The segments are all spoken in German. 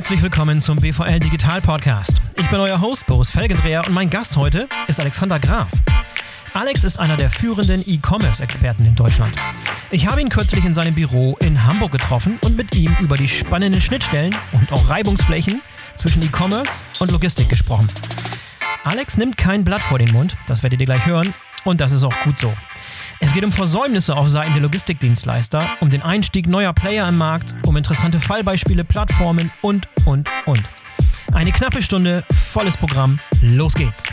Herzlich willkommen zum BVL Digital Podcast. Ich bin euer Host Boris Felgendreher und mein Gast heute ist Alexander Graf. Alex ist einer der führenden E-Commerce-Experten in Deutschland. Ich habe ihn kürzlich in seinem Büro in Hamburg getroffen und mit ihm über die spannenden Schnittstellen und auch Reibungsflächen zwischen E-Commerce und Logistik gesprochen. Alex nimmt kein Blatt vor den Mund, das werdet ihr gleich hören, und das ist auch gut so. Es geht um Versäumnisse auf Seiten der Logistikdienstleister, um den Einstieg neuer Player im Markt, um interessante Fallbeispiele, Plattformen und, und, und. Eine knappe Stunde, volles Programm, los geht's.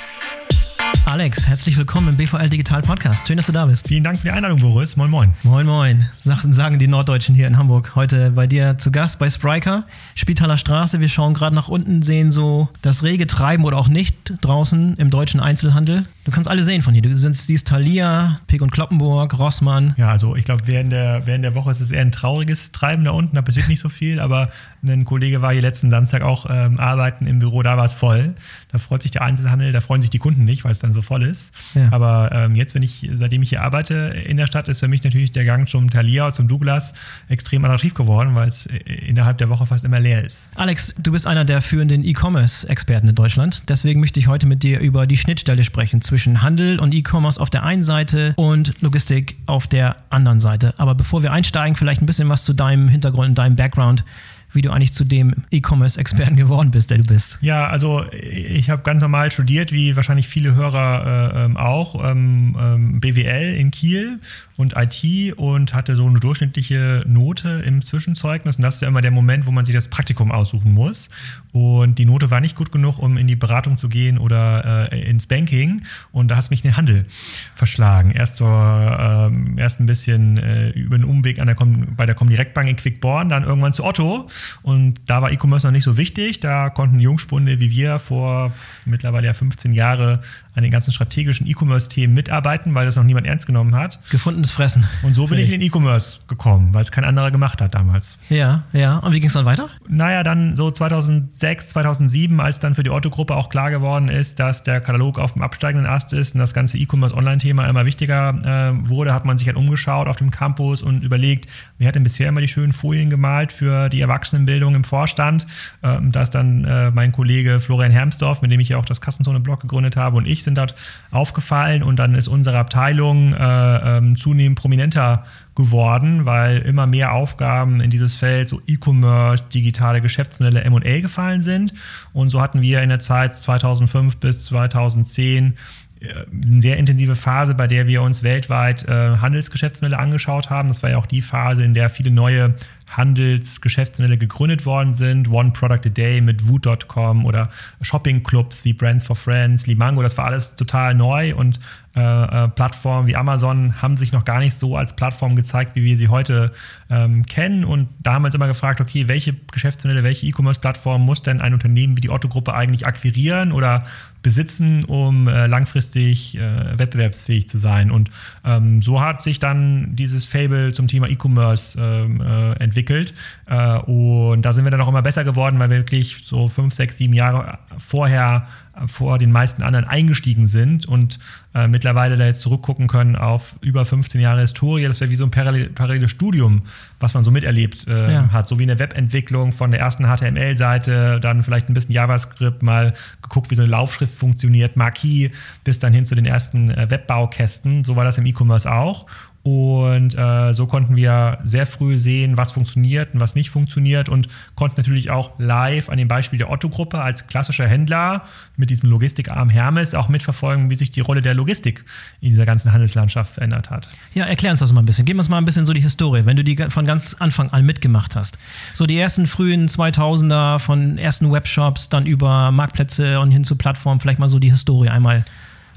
Alex, herzlich willkommen im BVL Digital Podcast. Schön, dass du da bist. Vielen Dank für die Einladung, Boris. Moin, moin. Moin, moin. Sagen die Norddeutschen hier in Hamburg. Heute bei dir zu Gast bei Spriker, Spitaler Straße. Wir schauen gerade nach unten, sehen so das rege Treiben oder auch nicht draußen im deutschen Einzelhandel. Du kannst alle sehen von hier. Du siehst Thalia, Pick und Kloppenburg, Rossmann. Ja, also ich glaube, während der, während der Woche ist es eher ein trauriges Treiben da unten. Da passiert nicht so viel, aber ein Kollege war hier letzten Samstag auch ähm, arbeiten im Büro, da war es voll. Da freut sich der Einzelhandel, da freuen sich die Kunden nicht, weil es dann so voll ist. Ja. Aber ähm, jetzt, wenn ich, seitdem ich hier arbeite in der Stadt, ist für mich natürlich der Gang zum Thalia, zum Douglas extrem attraktiv geworden, weil es innerhalb der Woche fast immer leer ist. Alex, du bist einer der führenden E-Commerce-Experten in Deutschland. Deswegen möchte ich heute mit dir über die Schnittstelle sprechen zwischen zwischen Handel und E-Commerce auf der einen Seite und Logistik auf der anderen Seite. Aber bevor wir einsteigen, vielleicht ein bisschen was zu deinem Hintergrund und deinem Background wie du eigentlich zu dem E-Commerce-Experten geworden bist, der du bist. Ja, also ich habe ganz normal studiert, wie wahrscheinlich viele Hörer äh, ähm, auch, ähm, ähm, BWL in Kiel und IT und hatte so eine durchschnittliche Note im Zwischenzeugnis. Und das ist ja immer der Moment, wo man sich das Praktikum aussuchen muss. Und die Note war nicht gut genug, um in die Beratung zu gehen oder äh, ins Banking. Und da hat es mich in den Handel verschlagen. Erst so, ähm, erst ein bisschen äh, über einen Umweg an der bei der Comdirect-Bank in Quickborn, dann irgendwann zu Otto und da war E-Commerce noch nicht so wichtig. Da konnten Jungspunde wie wir vor mittlerweile ja 15 Jahre an den ganzen strategischen E-Commerce-Themen mitarbeiten, weil das noch niemand ernst genommen hat. Gefundenes Fressen. Und so bin ich in den E-Commerce gekommen, weil es kein anderer gemacht hat damals. Ja, ja. Und wie ging es dann weiter? Naja, dann so 2006, 2007, als dann für die Otto-Gruppe auch klar geworden ist, dass der Katalog auf dem absteigenden Ast ist und das ganze E-Commerce-Online-Thema immer wichtiger äh, wurde, hat man sich halt umgeschaut auf dem Campus und überlegt, wer hat denn bisher immer die schönen Folien gemalt für die Erwachsenenbildung im Vorstand? Ähm, da ist dann äh, mein Kollege Florian Hermsdorf, mit dem ich ja auch das Kassenzone-Blog gegründet habe, und ich sind dort aufgefallen und dann ist unsere Abteilung äh, ähm, zunehmend prominenter geworden, weil immer mehr Aufgaben in dieses Feld, so E-Commerce, digitale Geschäftsmodelle, M&A gefallen sind. Und so hatten wir in der Zeit 2005 bis 2010 äh, eine sehr intensive Phase, bei der wir uns weltweit äh, Handelsgeschäftsmodelle angeschaut haben. Das war ja auch die Phase, in der viele neue Handelsgeschäftsmodelle gegründet worden sind. One Product a Day mit Woot.com oder Shopping-Clubs wie Brands for Friends, Limango, das war alles total neu und äh, äh, Plattformen wie Amazon haben sich noch gar nicht so als Plattform gezeigt, wie wir sie heute ähm, kennen. Und da haben wir uns immer gefragt, okay, welche Geschäftsmodelle, welche E-Commerce-Plattform muss denn ein Unternehmen wie die Otto-Gruppe eigentlich akquirieren oder besitzen, um äh, langfristig äh, wettbewerbsfähig zu sein. Und ähm, so hat sich dann dieses Fable zum Thema E-Commerce ähm, äh, entwickelt. Äh, und da sind wir dann auch immer besser geworden, weil wir wirklich so fünf, sechs, sieben Jahre vorher vor den meisten anderen eingestiegen sind und äh, mittlerweile da jetzt zurückgucken können auf über 15 Jahre Historie. Das wäre wie so ein parallel, paralleles Studium, was man so miterlebt äh, ja. hat. So wie eine Webentwicklung von der ersten HTML-Seite, dann vielleicht ein bisschen JavaScript, mal geguckt, wie so eine Laufschrift funktioniert, Marquis, bis dann hin zu den ersten äh, Webbaukästen. So war das im E-Commerce auch. Und äh, so konnten wir sehr früh sehen, was funktioniert und was nicht funktioniert und konnten natürlich auch live an dem Beispiel der Otto-Gruppe als klassischer Händler mit diesem Logistikarm Hermes auch mitverfolgen, wie sich die Rolle der Logistik in dieser ganzen Handelslandschaft verändert hat. Ja, erklär uns das mal ein bisschen. Gib uns mal ein bisschen so die Historie, wenn du die von ganz Anfang an mitgemacht hast. So die ersten frühen 2000er von ersten Webshops, dann über Marktplätze und hin zu Plattformen, vielleicht mal so die Historie einmal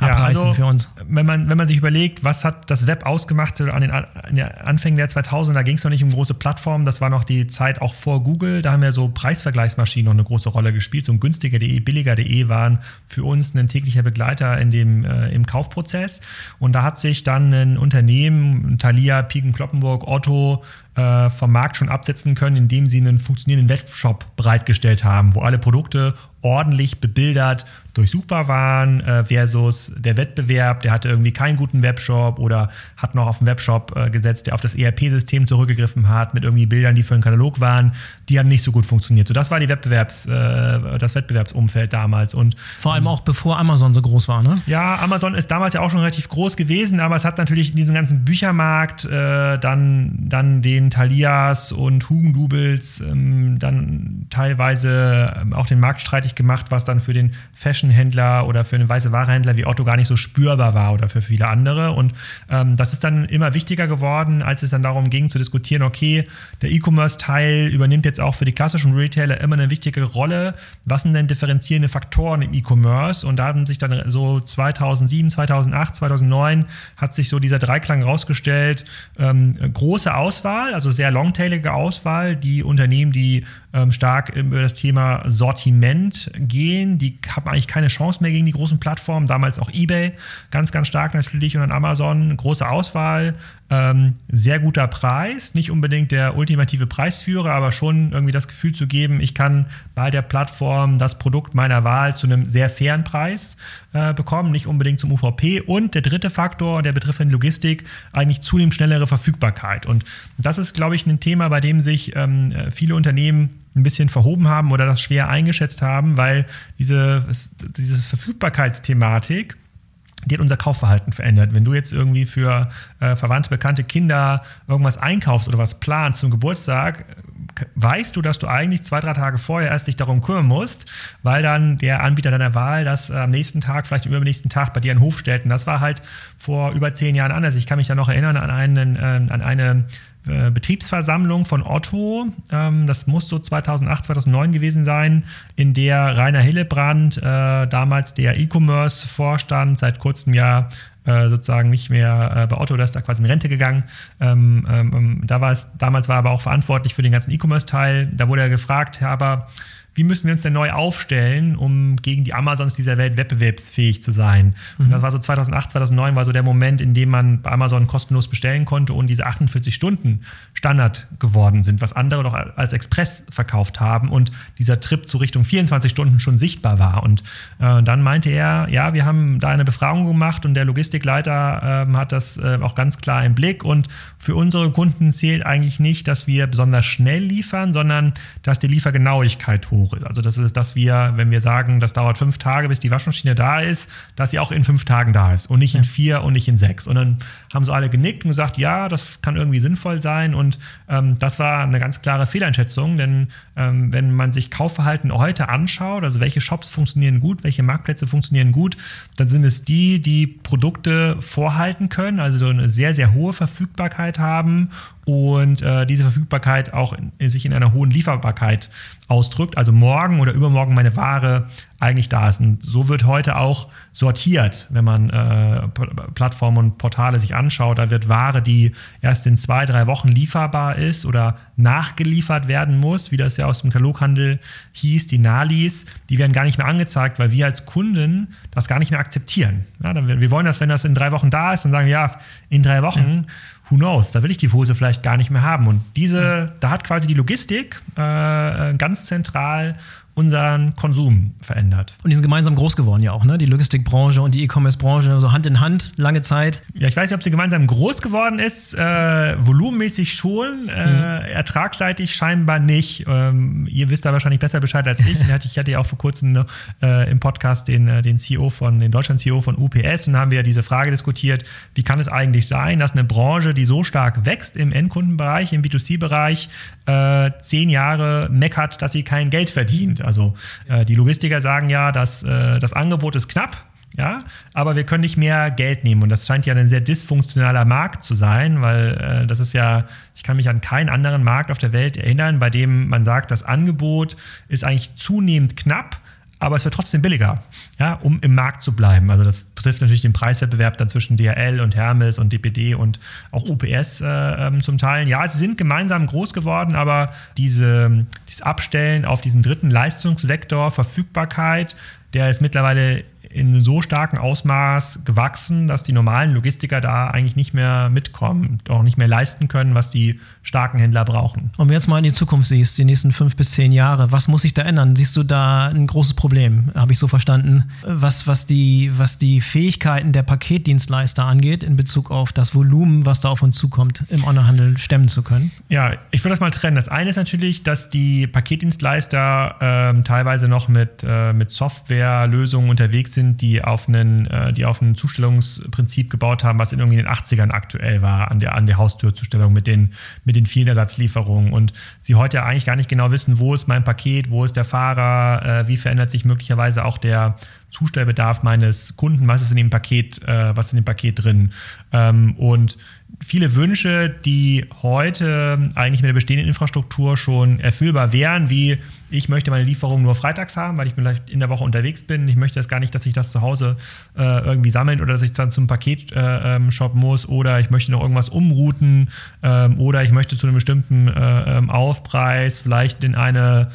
abreißen ja, also, für uns. Wenn man, wenn man sich überlegt, was hat das Web ausgemacht an den, an den Anfängen der 2000er, da ging es noch nicht um große Plattformen, das war noch die Zeit auch vor Google, da haben ja so Preisvergleichsmaschinen noch eine große Rolle gespielt, so günstiger.de, billiger.de waren für uns ein täglicher Begleiter in dem, äh, im Kaufprozess und da hat sich dann ein Unternehmen, Thalia, Piken, Kloppenburg, Otto, äh, vom Markt schon absetzen können, indem sie einen funktionierenden Webshop bereitgestellt haben, wo alle Produkte ordentlich bebildert durchsuchbar waren äh, versus der Wettbewerb, der hatte irgendwie keinen guten Webshop oder hat noch auf den Webshop äh, gesetzt, der auf das ERP-System zurückgegriffen hat mit irgendwie Bildern, die für einen Katalog waren, die haben nicht so gut funktioniert. So, das war die Wettbewerbs, äh, das Wettbewerbsumfeld damals und vor allem auch bevor Amazon so groß war, ne? Ja, Amazon ist damals ja auch schon relativ groß gewesen, aber es hat natürlich in diesem ganzen Büchermarkt äh, dann, dann den Thalias und Hugendubels ähm, dann teilweise ähm, auch den Markt streitig gemacht, was dann für den Fashionhändler oder für einen weiße Warehändler wie Otto gar nicht so spürbar war oder für viele andere. Und ähm, das ist dann immer wichtiger geworden, als es dann darum ging zu diskutieren, okay, der E-Commerce-Teil übernimmt jetzt auch für die klassischen Retailer immer eine wichtige Rolle. Was sind denn differenzierende Faktoren im E-Commerce? Und da haben sich dann so 2007, 2008, 2009 hat sich so dieser Dreiklang rausgestellt. Ähm, große Auswahl, also sehr longtailige Auswahl, die Unternehmen, die ähm, stark über das Thema Sortiment gehen, die haben eigentlich keine Chance mehr gegen die großen Plattformen. Damals auch eBay, ganz, ganz stark natürlich und dann Amazon, große Auswahl, ähm, sehr guter Preis, nicht unbedingt der ultimative Preisführer, aber schon irgendwie das Gefühl zu geben, ich kann bei der Plattform das Produkt meiner Wahl zu einem sehr fairen Preis äh, bekommen, nicht unbedingt zum UVP. Und der dritte Faktor, der betrifft in Logistik, eigentlich zunehmend schnellere Verfügbarkeit. Und das ist, glaube ich, ein Thema, bei dem sich ähm, viele Unternehmen ein bisschen verhoben haben oder das schwer eingeschätzt haben, weil diese, diese Verfügbarkeitsthematik die hat unser Kaufverhalten verändert. Wenn du jetzt irgendwie für äh, verwandte, bekannte Kinder irgendwas einkaufst oder was planst zum Geburtstag, weißt du, dass du eigentlich zwei, drei Tage vorher erst dich darum kümmern musst, weil dann der Anbieter deiner Wahl das am nächsten Tag, vielleicht am übernächsten Tag bei dir in den Hof stellt. Und das war halt vor über zehn Jahren anders. Ich kann mich da noch erinnern an, einen, äh, an eine äh, Betriebsversammlung von Otto, ähm, das muss so 2008, 2009 gewesen sein, in der Rainer Hillebrand, äh, damals der E-Commerce-Vorstand, seit kurzem Jahr äh, sozusagen nicht mehr bei Otto, da ist da quasi in Rente gegangen. Ähm, ähm, da war es, damals war er aber auch verantwortlich für den ganzen E-Commerce-Teil. Da wurde er gefragt, Herr aber wie müssen wir uns denn neu aufstellen, um gegen die Amazons dieser Welt wettbewerbsfähig zu sein. Mhm. Und das war so 2008, 2009 war so der Moment, in dem man bei Amazon kostenlos bestellen konnte und diese 48 Stunden Standard geworden sind, was andere noch als Express verkauft haben und dieser Trip zu Richtung 24 Stunden schon sichtbar war. Und äh, dann meinte er, ja, wir haben da eine Befragung gemacht und der Logistikleiter äh, hat das äh, auch ganz klar im Blick und für unsere Kunden zählt eigentlich nicht, dass wir besonders schnell liefern, sondern dass die Liefergenauigkeit hoch hoch ist. Also das ist, dass wir, wenn wir sagen, das dauert fünf Tage, bis die Waschmaschine da ist, dass sie auch in fünf Tagen da ist und nicht in vier und nicht in sechs. Und dann haben so alle genickt und gesagt, ja, das kann irgendwie sinnvoll sein. Und ähm, das war eine ganz klare Fehleinschätzung, denn ähm, wenn man sich Kaufverhalten heute anschaut, also welche Shops funktionieren gut, welche Marktplätze funktionieren gut, dann sind es die, die Produkte vorhalten können, also eine sehr, sehr hohe Verfügbarkeit haben und äh, diese Verfügbarkeit auch in, sich in einer hohen Lieferbarkeit ausdrückt. Also morgen oder übermorgen meine Ware eigentlich da ist. Und so wird heute auch sortiert, wenn man äh, Plattformen und Portale sich anschaut. Da wird Ware, die erst in zwei, drei Wochen lieferbar ist oder nachgeliefert werden muss, wie das ja aus dem Kataloghandel hieß, die Nalis, die werden gar nicht mehr angezeigt, weil wir als Kunden das gar nicht mehr akzeptieren. Ja, dann, wir wollen das, wenn das in drei Wochen da ist, dann sagen wir, ja, in drei Wochen. Ja who knows, da will ich die Hose vielleicht gar nicht mehr haben. Und diese, da hat quasi die Logistik äh, ganz zentral unseren Konsum verändert. Und die sind gemeinsam groß geworden ja auch, ne? Die Logistikbranche und die E-Commerce-Branche, so Hand in Hand, lange Zeit. Ja, ich weiß nicht, ob sie gemeinsam groß geworden ist. Äh, volumenmäßig schon, äh, mhm. ertragsseitig scheinbar nicht. Ähm, ihr wisst da wahrscheinlich besser Bescheid als ich. ich hatte ja auch vor kurzem äh, im Podcast den, äh, den CEO von, den Deutschland-CEO von UPS und haben wir ja diese Frage diskutiert, wie kann es eigentlich sein, dass eine Branche, die so stark wächst im Endkundenbereich, im B2C-Bereich, äh, zehn Jahre meckert, dass sie kein Geld verdient. Also äh, die Logistiker sagen ja, dass äh, das Angebot ist knapp, ja, aber wir können nicht mehr Geld nehmen. Und das scheint ja ein sehr dysfunktionaler Markt zu sein, weil äh, das ist ja, ich kann mich an keinen anderen Markt auf der Welt erinnern, bei dem man sagt, das Angebot ist eigentlich zunehmend knapp aber es wird trotzdem billiger, ja, um im Markt zu bleiben. Also das betrifft natürlich den Preiswettbewerb dann zwischen DHL und Hermes und DPD und auch UPS äh, ähm, zum Teil. Ja, sie sind gemeinsam groß geworden, aber diese, dieses Abstellen auf diesen dritten Leistungsvektor, Verfügbarkeit, der ist mittlerweile in so starkem Ausmaß gewachsen, dass die normalen Logistiker da eigentlich nicht mehr mitkommen, auch nicht mehr leisten können, was die starken Händler brauchen. Und wenn du jetzt mal in die Zukunft siehst, die nächsten fünf bis zehn Jahre, was muss sich da ändern? Siehst du da ein großes Problem, habe ich so verstanden, was, was, die, was die Fähigkeiten der Paketdienstleister angeht, in Bezug auf das Volumen, was da auf uns zukommt, im Onlinehandel stemmen zu können? Ja, ich würde das mal trennen. Das eine ist natürlich, dass die Paketdienstleister ähm, teilweise noch mit, äh, mit Softwarelösungen unterwegs sind, die auf, einen, äh, die auf ein Zustellungsprinzip gebaut haben, was in irgendwie den 80ern aktuell war, an der, an der Haustürzustellung mit den, mit den vielen Ersatzlieferungen. Und sie heute eigentlich gar nicht genau wissen, wo ist mein Paket, wo ist der Fahrer, äh, wie verändert sich möglicherweise auch der Zustellbedarf meines Kunden, was ist in dem Paket, äh, was in dem Paket drin. Ähm, und viele Wünsche, die heute eigentlich mit der bestehenden Infrastruktur schon erfüllbar wären, wie ich möchte meine Lieferung nur freitags haben, weil ich vielleicht in der Woche unterwegs bin. Ich möchte das gar nicht, dass ich das zu Hause äh, irgendwie sammeln oder dass ich dann zum Paketshop äh, ähm, muss oder ich möchte noch irgendwas umrouten ähm, oder ich möchte zu einem bestimmten äh, ähm, Aufpreis vielleicht in eine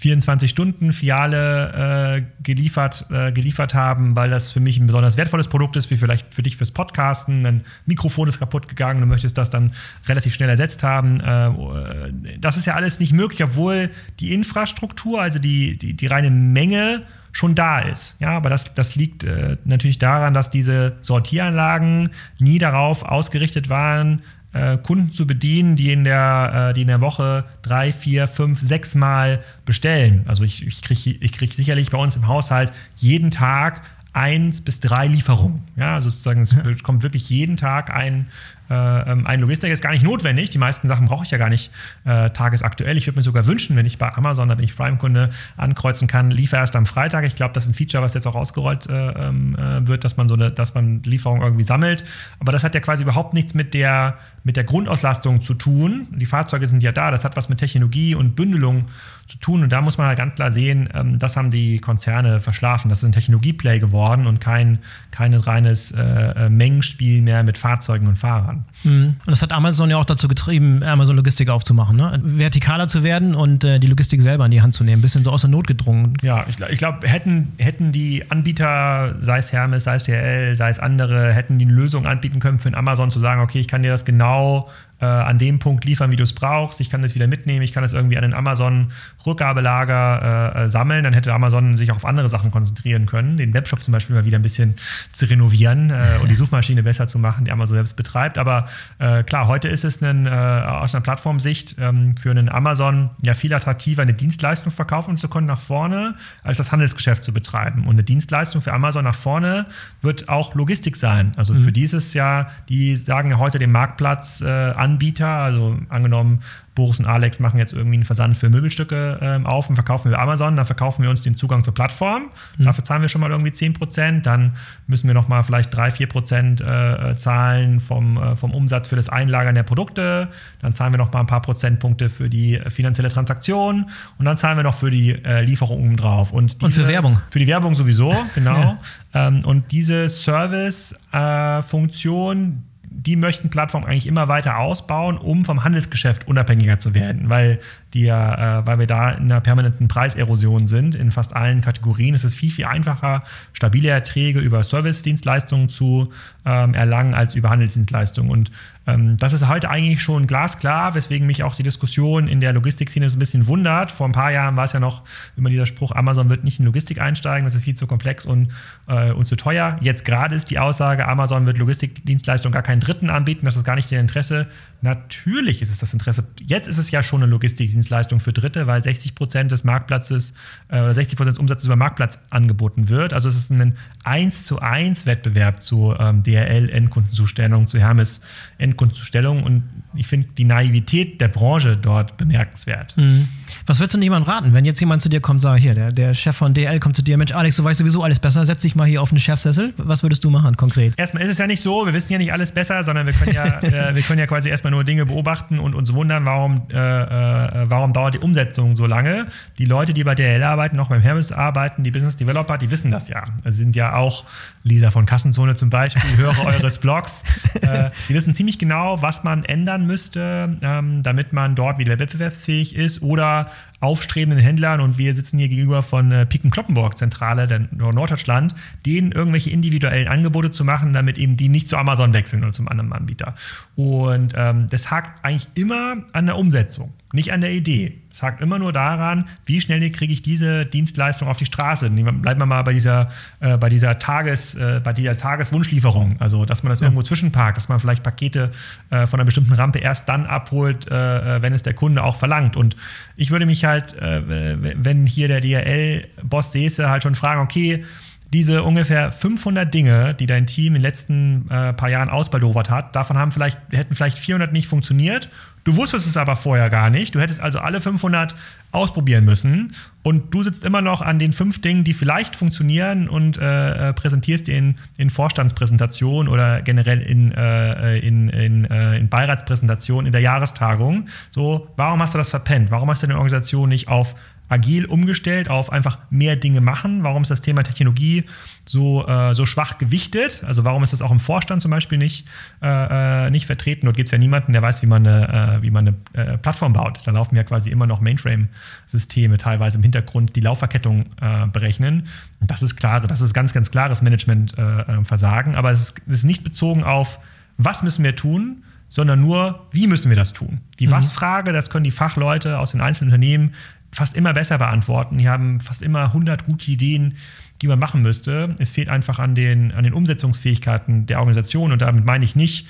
24-Stunden-Fiale äh, geliefert, äh, geliefert haben, weil das für mich ein besonders wertvolles Produkt ist, wie vielleicht für dich fürs Podcasten. Ein Mikrofon ist kaputt gegangen, du möchtest das dann relativ schnell ersetzt haben. Äh, das ist ja alles nicht möglich, obwohl die Infrastruktur, also die, die, die reine Menge, schon da ist. Ja, aber das, das liegt äh, natürlich daran, dass diese Sortieranlagen nie darauf ausgerichtet waren, äh, Kunden zu bedienen, die in der, äh, die in der Woche drei, vier, fünf, sechs Mal bestellen. Also ich, ich kriege ich krieg sicherlich bei uns im Haushalt jeden Tag eins bis drei Lieferungen. Ja, also sozusagen, es kommt wirklich jeden Tag ein, äh, ähm, ein Logistiker ist gar nicht notwendig. Die meisten Sachen brauche ich ja gar nicht äh, tagesaktuell. Ich würde mir sogar wünschen, wenn ich bei Amazon, da bin ich Prime-Kunde, ankreuzen kann, liefer erst am Freitag. Ich glaube, das ist ein Feature, was jetzt auch ausgerollt äh, ähm, äh, wird, dass man so eine, dass man Lieferung irgendwie sammelt. Aber das hat ja quasi überhaupt nichts mit der, mit der Grundauslastung zu tun. Die Fahrzeuge sind ja da. Das hat was mit Technologie und Bündelung zu tun. Und da muss man halt ganz klar sehen, ähm, das haben die Konzerne verschlafen. Das ist ein Technologieplay geworden und kein, kein reines äh, äh Mengenspiel mehr mit Fahrzeugen und Fahrern Mhm. Und das hat Amazon ja auch dazu getrieben, Amazon Logistik aufzumachen, ne? vertikaler zu werden und äh, die Logistik selber in die Hand zu nehmen, bisschen so aus der Not gedrungen. Ja, ich, ich glaube, hätten, hätten die Anbieter, sei es Hermes, sei es DHL, sei es andere, hätten die eine Lösung anbieten können für Amazon zu sagen, okay, ich kann dir das genau äh, an dem Punkt liefern, wie du es brauchst. Ich kann das wieder mitnehmen, ich kann das irgendwie an den Amazon-Rückgabelager äh, äh, sammeln. Dann hätte Amazon sich auch auf andere Sachen konzentrieren können, den Webshop zum Beispiel mal wieder ein bisschen zu renovieren äh, und die Suchmaschine besser zu machen, die Amazon selbst betreibt. Aber äh, klar, heute ist es ein, äh, aus einer Plattformsicht ähm, für einen Amazon ja viel attraktiver, eine Dienstleistung verkaufen zu können nach vorne, als das Handelsgeschäft zu betreiben. Und eine Dienstleistung für Amazon nach vorne wird auch Logistik sein. Also mhm. für dieses Jahr, die sagen ja heute den Marktplatz an Anbieter, also angenommen, Boris und Alex machen jetzt irgendwie einen Versand für Möbelstücke ähm, auf und verkaufen wir Amazon, dann verkaufen wir uns den Zugang zur Plattform. Mhm. Dafür zahlen wir schon mal irgendwie 10%. Dann müssen wir nochmal vielleicht 3, 4% äh, zahlen vom, äh, vom Umsatz für das Einlagern der Produkte. Dann zahlen wir nochmal ein paar Prozentpunkte für die finanzielle Transaktion und dann zahlen wir noch für die äh, Lieferung drauf. Und, und, für Werbung. Für die Werbung sowieso, genau. ja. ähm, und diese Service-Funktion, die möchten Plattformen eigentlich immer weiter ausbauen, um vom Handelsgeschäft unabhängiger zu werden, weil die ja, äh, weil wir da in einer permanenten Preiserosion sind in fast allen Kategorien. Es ist viel, viel einfacher, stabile Erträge über Service-Dienstleistungen zu ähm, erlangen als über Handelsdienstleistungen. Und ähm, das ist heute eigentlich schon glasklar, weswegen mich auch die Diskussion in der Logistikszene so ein bisschen wundert. Vor ein paar Jahren war es ja noch immer dieser Spruch, Amazon wird nicht in Logistik einsteigen, das ist viel zu komplex und, äh, und zu teuer. Jetzt gerade ist die Aussage, Amazon wird Logistikdienstleistungen gar keinen Dritten anbieten, das ist gar nicht ihr Interesse. Natürlich ist es das Interesse. Jetzt ist es ja schon eine Logistikdienstleistung für Dritte, weil 60 Prozent des Marktplatzes äh, oder 60 Prozent des Umsatzes über Marktplatz angeboten wird. Also es ist ein 1 zu 1 Wettbewerb zu ähm, DRL-Endkundenzustellung, zu Hermes Endkundenzustellung und ich finde die Naivität der Branche dort bemerkenswert. Mhm. Was würdest du jemandem raten, wenn jetzt jemand zu dir kommt, sag hier, der, der Chef von DL kommt zu dir, Mensch, Alex, du weißt sowieso alles besser, setz dich mal hier auf einen Chefsessel. Was würdest du machen konkret? Erstmal ist es ja nicht so, wir wissen ja nicht alles besser, sondern wir können ja, äh, wir können ja quasi erstmal nur Dinge beobachten und uns wundern, warum, äh, äh, warum dauert die Umsetzung so lange? Die Leute, die bei DHL arbeiten, auch beim Hermes arbeiten, die Business Developer, die wissen das ja. Das sind ja auch Leser von Kassenzone zum Beispiel, Hörer eures Blogs. Äh, die wissen ziemlich genau, was man ändern müsste, ähm, damit man dort wieder wettbewerbsfähig ist oder aufstrebenden Händlern und wir sitzen hier gegenüber von äh, Piken Kloppenburg Zentrale der Norddeutschland, denen irgendwelche individuellen Angebote zu machen, damit eben die nicht zu Amazon wechseln oder zum anderen Anbieter. Und ähm, das hakt eigentlich immer an der Umsetzung, nicht an der Idee. Es hakt immer nur daran, wie schnell kriege ich diese Dienstleistung auf die Straße. Bleiben wir mal bei dieser, äh, bei dieser, Tages, äh, bei dieser Tageswunschlieferung. Also, dass man das ja. irgendwo zwischenparkt, dass man vielleicht Pakete äh, von einer bestimmten Rampe erst dann abholt, äh, äh, wenn es der Kunde auch verlangt. Und ich würde mich halt, äh, wenn hier der DRL-Boss säße, halt schon fragen, okay, diese ungefähr 500 Dinge, die dein Team in den letzten äh, paar Jahren ausbaldowert hat, davon haben vielleicht, hätten vielleicht 400 nicht funktioniert. Du wusstest es aber vorher gar nicht. Du hättest also alle 500 ausprobieren müssen. Und du sitzt immer noch an den fünf Dingen, die vielleicht funktionieren und äh, äh präsentierst in, in Vorstandspräsentation oder generell in, äh, in, in, äh, in Beiratspräsentation in der Jahrestagung. So, warum hast du das verpennt? Warum hast du deine Organisation nicht auf agil umgestellt auf einfach mehr Dinge machen? Warum ist das Thema Technologie so, äh, so schwach gewichtet? Also warum ist das auch im Vorstand zum Beispiel nicht, äh, äh nicht vertreten? Dort gibt es ja niemanden, der weiß, wie man eine, äh, wie man eine äh, Plattform baut. Da laufen ja quasi immer noch Mainframe-Systeme teilweise im Hintergrund, die Laufverkettung äh, berechnen. Das ist klar, das ist ganz, ganz klares Management-Versagen, aber es ist, ist nicht bezogen auf, was müssen wir tun, sondern nur, wie müssen wir das tun? Die mhm. Was-Frage, das können die Fachleute aus den einzelnen Unternehmen fast immer besser beantworten. Die haben fast immer 100 gute Ideen, die man machen müsste. Es fehlt einfach an den, an den Umsetzungsfähigkeiten der Organisation und damit meine ich nicht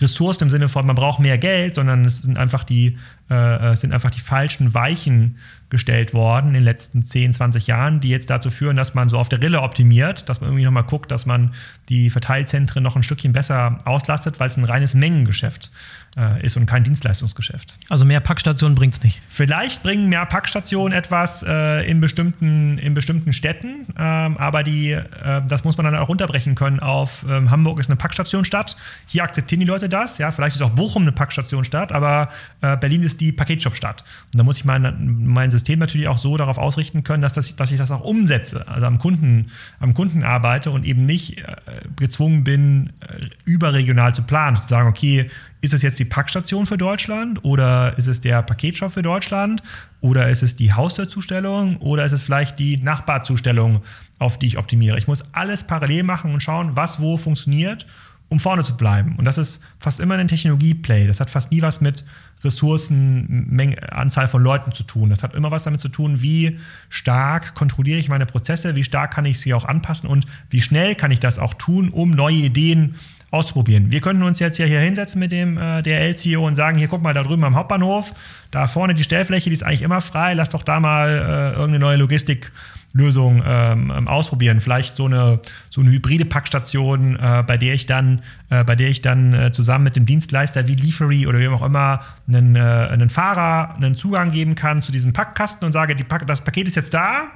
Ressourcen im Sinne von, man braucht mehr Geld, sondern es sind einfach die, äh, sind einfach die falschen Weichen gestellt worden in den letzten 10, 20 Jahren, die jetzt dazu führen, dass man so auf der Rille optimiert, dass man irgendwie nochmal guckt, dass man die Verteilzentren noch ein Stückchen besser auslastet, weil es ein reines Mengengeschäft äh, ist und kein Dienstleistungsgeschäft. Also mehr Packstationen bringt es nicht. Vielleicht bringen mehr Packstationen etwas äh, in, bestimmten, in bestimmten Städten, ähm, aber die, äh, das muss man dann auch runterbrechen können auf ähm, Hamburg ist eine Packstationstadt. Hier akzeptieren die Leute das. Ja, vielleicht ist auch Bochum eine Packstationstadt, aber äh, Berlin ist die Paketshopstadt. Und da muss ich mein, mein System natürlich auch so darauf ausrichten können, dass, das, dass ich das auch umsetze, also am Kunden, am Kunden arbeite und eben nicht äh, gezwungen bin, äh, überregional zu planen, zu sagen, okay, ist es jetzt die Packstation für Deutschland oder ist es der Paketshop für Deutschland oder ist es die Haustürzustellung oder ist es vielleicht die Nachbarzustellung, auf die ich optimiere? Ich muss alles parallel machen und schauen, was wo funktioniert, um vorne zu bleiben. Und das ist fast immer ein Technologie-Play. Das hat fast nie was mit Ressourcen, Anzahl von Leuten zu tun. Das hat immer was damit zu tun, wie stark kontrolliere ich meine Prozesse, wie stark kann ich sie auch anpassen und wie schnell kann ich das auch tun, um neue Ideen ausprobieren. Wir könnten uns jetzt ja hier hinsetzen mit dem äh, DRL-CEO und sagen, hier guck mal da drüben am Hauptbahnhof, da vorne die Stellfläche, die ist eigentlich immer frei, lass doch da mal äh, irgendeine neue Logistiklösung ähm, ähm, ausprobieren. Vielleicht so eine, so eine hybride Packstation, äh, bei der ich dann, äh, bei der ich dann äh, zusammen mit dem Dienstleister wie Leafery oder wem auch immer einen, äh, einen Fahrer einen Zugang geben kann zu diesem Packkasten und sage, die Pack das Paket ist jetzt da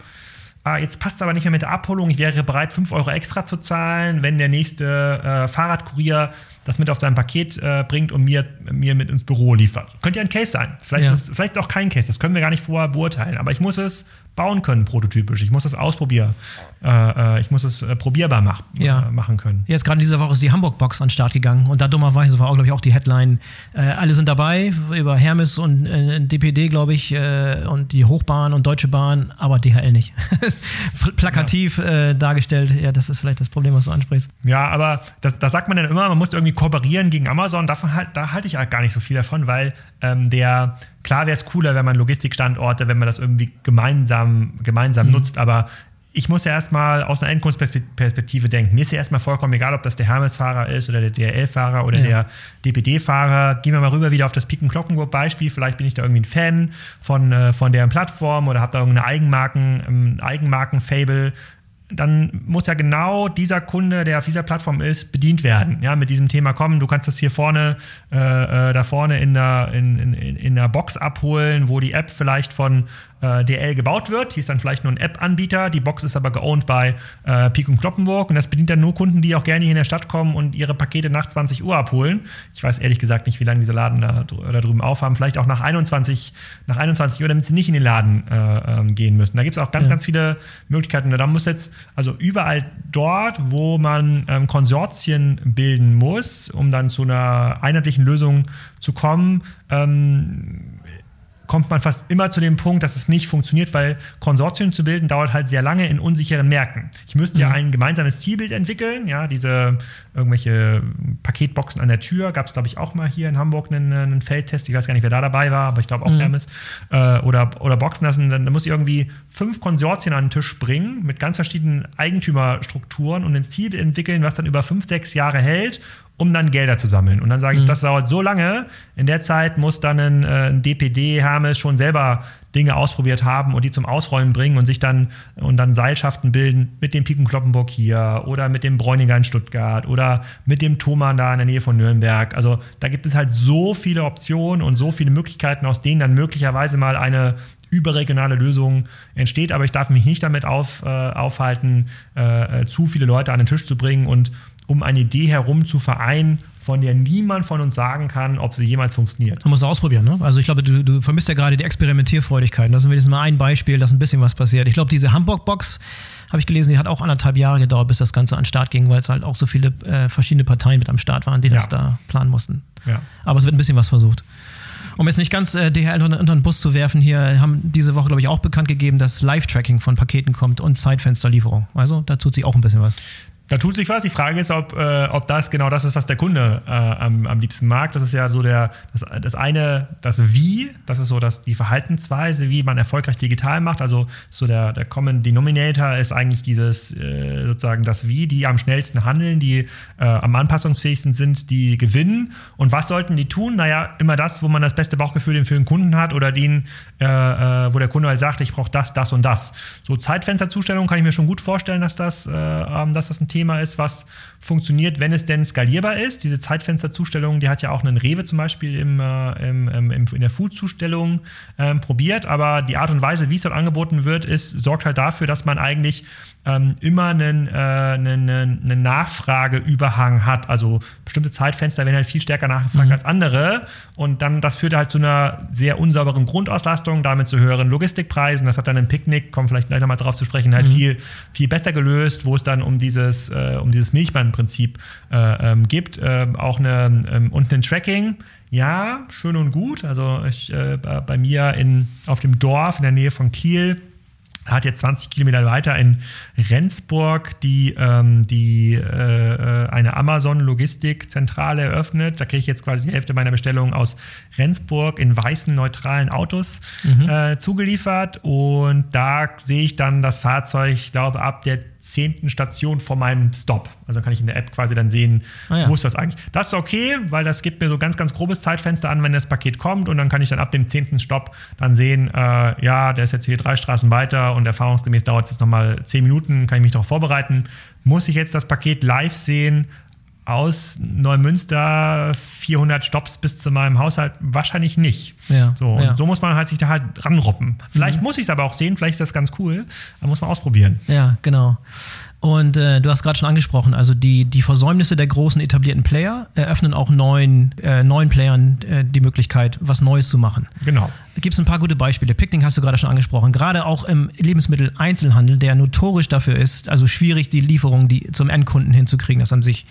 ah, jetzt passt aber nicht mehr mit der Abholung, ich wäre bereit, 5 Euro extra zu zahlen, wenn der nächste äh, Fahrradkurier das mit auf sein Paket äh, bringt und mir, mir mit ins Büro liefert. Könnte ja ein Case sein. Vielleicht, ja. ist, vielleicht ist es auch kein Case, das können wir gar nicht vorher beurteilen. Aber ich muss es bauen können, prototypisch. Ich muss es ausprobieren. Äh, äh, ich muss es äh, probierbar mach, ja. Äh, machen können. Jetzt gerade diese Woche ist die Hamburg-Box an den Start gegangen und da dummerweise war auch, glaube ich, auch die Headline, äh, alle sind dabei, über Hermes und DPD, glaube ich, und die Hochbahn und Deutsche Bahn, aber DHL nicht. Plakativ ja. dargestellt, ja, das ist vielleicht das Problem, was du ansprichst. Ja, aber das, das sagt man dann immer, man muss irgendwie kooperieren gegen Amazon. Davon halt, da halte ich halt gar nicht so viel davon, weil ähm, der Klar wäre es cooler, wenn man Logistikstandorte, wenn man das irgendwie gemeinsam, gemeinsam mhm. nutzt, aber ich muss ja erstmal aus einer Endkundenperspektive denken. Mir ist ja erstmal vollkommen egal, ob das der Hermes-Fahrer ist oder der DRL-Fahrer oder ja. der DPD-Fahrer. Gehen wir mal rüber wieder auf das Piken Glockenburg-Beispiel. Vielleicht bin ich da irgendwie ein Fan von, äh, von deren Plattform oder habe da irgendeine Eigenmarken, ähm, Eigenmarken-Fable dann muss ja genau dieser Kunde, der auf dieser Plattform ist, bedient werden. Ja, mit diesem Thema kommen, du kannst das hier vorne, äh, äh da vorne in der, in, in, in der Box abholen, wo die App vielleicht von äh, DL gebaut wird. Hier ist dann vielleicht nur ein App-Anbieter. Die Box ist aber geowned bei äh, Pik und Kloppenburg und das bedient dann nur Kunden, die auch gerne hier in der Stadt kommen und ihre Pakete nach 20 Uhr abholen. Ich weiß ehrlich gesagt nicht, wie lange diese Laden da, da drüben aufhaben. Vielleicht auch nach 21, nach 21 Uhr, damit sie nicht in den Laden äh, ähm, gehen müssen. Da gibt es auch ganz, ja. ganz viele Möglichkeiten. Da muss jetzt, also überall dort, wo man ähm, Konsortien bilden muss, um dann zu einer einheitlichen Lösung zu kommen, ähm, kommt man fast immer zu dem Punkt, dass es nicht funktioniert, weil Konsortien zu bilden dauert halt sehr lange in unsicheren Märkten. Ich müsste mhm. ja ein gemeinsames Zielbild entwickeln, ja, diese irgendwelche Paketboxen an der Tür, gab es glaube ich auch mal hier in Hamburg einen, einen, Feldtest, ich weiß gar nicht, wer da dabei war, aber ich glaube auch mhm. Hermes, äh, oder, oder Boxen lassen, dann, dann muss ich irgendwie fünf Konsortien an den Tisch bringen mit ganz verschiedenen Eigentümerstrukturen und ein Ziel entwickeln, was dann über fünf, sechs Jahre hält um dann Gelder zu sammeln. Und dann sage ich, mhm. das dauert so lange. In der Zeit muss dann ein, äh, ein DPD Hermes schon selber Dinge ausprobiert haben und die zum Ausrollen bringen und sich dann und dann Seilschaften bilden mit dem Piken Kloppenburg hier oder mit dem Bräuniger in Stuttgart oder mit dem Thomann da in der Nähe von Nürnberg. Also da gibt es halt so viele Optionen und so viele Möglichkeiten, aus denen dann möglicherweise mal eine überregionale Lösung entsteht. Aber ich darf mich nicht damit auf, äh, aufhalten, äh, äh zu viele Leute an den Tisch zu bringen und um eine Idee herum zu vereinen, von der niemand von uns sagen kann, ob sie jemals funktioniert. Man muss ausprobieren, ne? Also ich glaube, du, du vermisst ja gerade die Experimentierfreudigkeit. Das ist wenigstens mal ein Beispiel, dass ein bisschen was passiert. Ich glaube, diese Hamburg-Box, habe ich gelesen, die hat auch anderthalb Jahre gedauert, bis das Ganze an den Start ging, weil es halt auch so viele äh, verschiedene Parteien mit am Start waren, die ja. das da planen mussten. Ja. Aber es wird ein bisschen was versucht. Um jetzt nicht ganz äh, DHL unter, unter den Bus zu werfen, hier haben diese Woche, glaube ich, auch bekannt gegeben, dass Live-Tracking von Paketen kommt und Zeitfensterlieferung. Also da tut sich auch ein bisschen was. Da tut sich was. Die Frage ist, ob, äh, ob das genau das ist, was der Kunde äh, am, am liebsten mag. Das ist ja so der, das, das eine, das Wie, das ist so das, die Verhaltensweise, wie man erfolgreich digital macht. Also so der, der Common Denominator ist eigentlich dieses äh, sozusagen das Wie, die am schnellsten handeln, die äh, am anpassungsfähigsten sind, die gewinnen. Und was sollten die tun? Naja, immer das, wo man das beste Bauchgefühl für den Kunden hat oder den, äh, äh, wo der Kunde halt sagt, ich brauche das, das und das. So Zeitfensterzustellung kann ich mir schon gut vorstellen, dass das, ähm, dass das ein Thema Thema ist, was funktioniert, wenn es denn skalierbar ist. Diese Zeitfensterzustellung, die hat ja auch einen Rewe zum Beispiel im, äh, im, im, in der Food-Zustellung ähm, probiert, aber die Art und Weise, wie es dort angeboten wird, ist, sorgt halt dafür, dass man eigentlich ähm, immer einen, äh, einen, einen Nachfrageüberhang hat. Also bestimmte Zeitfenster werden halt viel stärker nachgefragt mhm. als andere. Und dann, das führt halt zu einer sehr unsauberen Grundauslastung, damit zu höheren Logistikpreisen. Das hat dann im Picknick, kommen vielleicht gleich nochmal drauf zu sprechen, halt mhm. viel, viel besser gelöst, wo es dann um dieses, äh, um dieses Milchbandprinzip äh, ähm, gibt. Ähm, auch eine, ähm, und ein Tracking. Ja, schön und gut. Also ich, äh, bei mir in, auf dem Dorf in der Nähe von Kiel hat jetzt 20 Kilometer weiter in Rendsburg die, ähm, die äh, äh, eine Amazon-Logistikzentrale eröffnet. Da kriege ich jetzt quasi die Hälfte meiner Bestellungen aus Rendsburg in weißen, neutralen Autos mhm. äh, zugeliefert. Und da sehe ich dann das Fahrzeug, ich glaube, ab der zehnten Station vor meinem Stop. Also kann ich in der App quasi dann sehen, ah, ja. wo ist das eigentlich. Das ist okay, weil das gibt mir so ganz, ganz grobes Zeitfenster an, wenn das Paket kommt und dann kann ich dann ab dem zehnten Stopp dann sehen, äh, ja, der ist jetzt hier drei Straßen weiter und erfahrungsgemäß dauert es jetzt nochmal zehn Minuten, kann ich mich darauf vorbereiten. Muss ich jetzt das Paket live sehen? Aus Neumünster 400 Stops bis zu meinem Haushalt wahrscheinlich nicht. Ja, so, ja. so muss man halt sich da halt ranroppen. Vielleicht mhm. muss ich es aber auch sehen, vielleicht ist das ganz cool, aber muss man ausprobieren. Ja, genau. Und äh, du hast gerade schon angesprochen, also die, die Versäumnisse der großen etablierten Player eröffnen auch neuen, äh, neuen Playern äh, die Möglichkeit, was Neues zu machen. Genau. Gibt es ein paar gute Beispiele. Picnic hast du gerade schon angesprochen. Gerade auch im Lebensmitteleinzelhandel, der notorisch dafür ist, also schwierig die Lieferung die zum Endkunden hinzukriegen. Das haben sich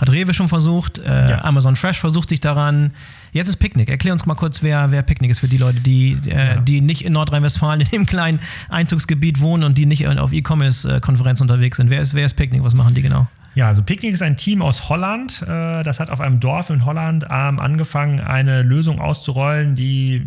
hat Rewe schon versucht, äh, ja. Amazon Fresh versucht sich daran. Jetzt ist Picknick. Erklär uns mal kurz, wer, wer Picknick ist für die Leute, die, äh, ja. die nicht in Nordrhein-Westfalen in dem kleinen Einzugsgebiet wohnen und die nicht auf E-Commerce-Konferenzen unterwegs sind. Wer ist, wer ist Picknick? Was machen die genau? Ja, also Picknick ist ein Team aus Holland. Äh, das hat auf einem Dorf in Holland ähm, angefangen, eine Lösung auszurollen, die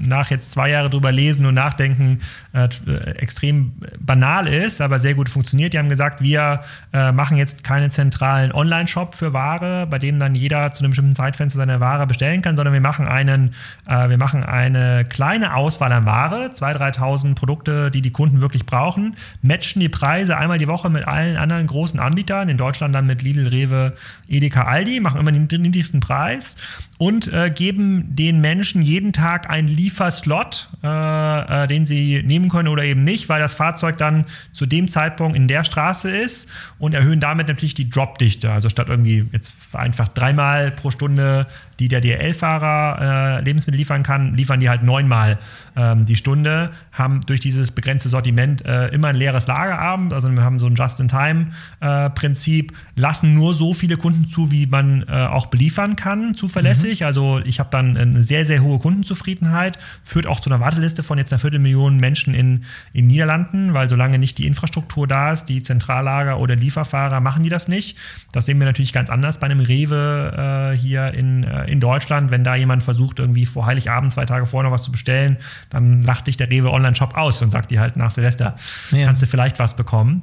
nach jetzt zwei Jahre drüber lesen und nachdenken äh, extrem banal ist, aber sehr gut funktioniert. Die haben gesagt, wir äh, machen jetzt keinen zentralen Online-Shop für Ware, bei dem dann jeder zu einem bestimmten Zeitfenster seine Ware bestellen kann, sondern wir machen einen, wir machen eine kleine Auswahl an Ware, 2.000, 3.000 Produkte, die die Kunden wirklich brauchen, matchen die Preise einmal die Woche mit allen anderen großen großen Anbietern, in Deutschland dann mit Lidl, Rewe, Edeka, Aldi, machen immer den niedrigsten Preis und äh, geben den Menschen jeden Tag einen Lieferslot, äh, äh, den sie nehmen können oder eben nicht, weil das Fahrzeug dann zu dem Zeitpunkt in der Straße ist und erhöhen damit natürlich die Dropdichte. Also statt irgendwie jetzt einfach dreimal pro Stunde die der DRL-Fahrer äh, Lebensmittel liefern kann, liefern die halt neunmal ähm, die Stunde, haben durch dieses begrenzte Sortiment äh, immer ein leeres Lagerabend, also wir haben so ein Just-in-Time-Prinzip, äh, lassen nur so viele Kunden zu, wie man auch beliefern kann, zuverlässig. Mhm. Also ich habe dann eine sehr, sehr hohe Kundenzufriedenheit, führt auch zu einer Warteliste von jetzt einer Viertelmillion Menschen in, in Niederlanden, weil solange nicht die Infrastruktur da ist, die Zentrallager oder Lieferfahrer, machen die das nicht. Das sehen wir natürlich ganz anders bei einem Rewe äh, hier in äh, in Deutschland, wenn da jemand versucht, irgendwie vor Heiligabend zwei Tage vorher noch was zu bestellen, dann lacht dich der Rewe Online-Shop aus und sagt dir halt nach Silvester, ja. kannst du vielleicht was bekommen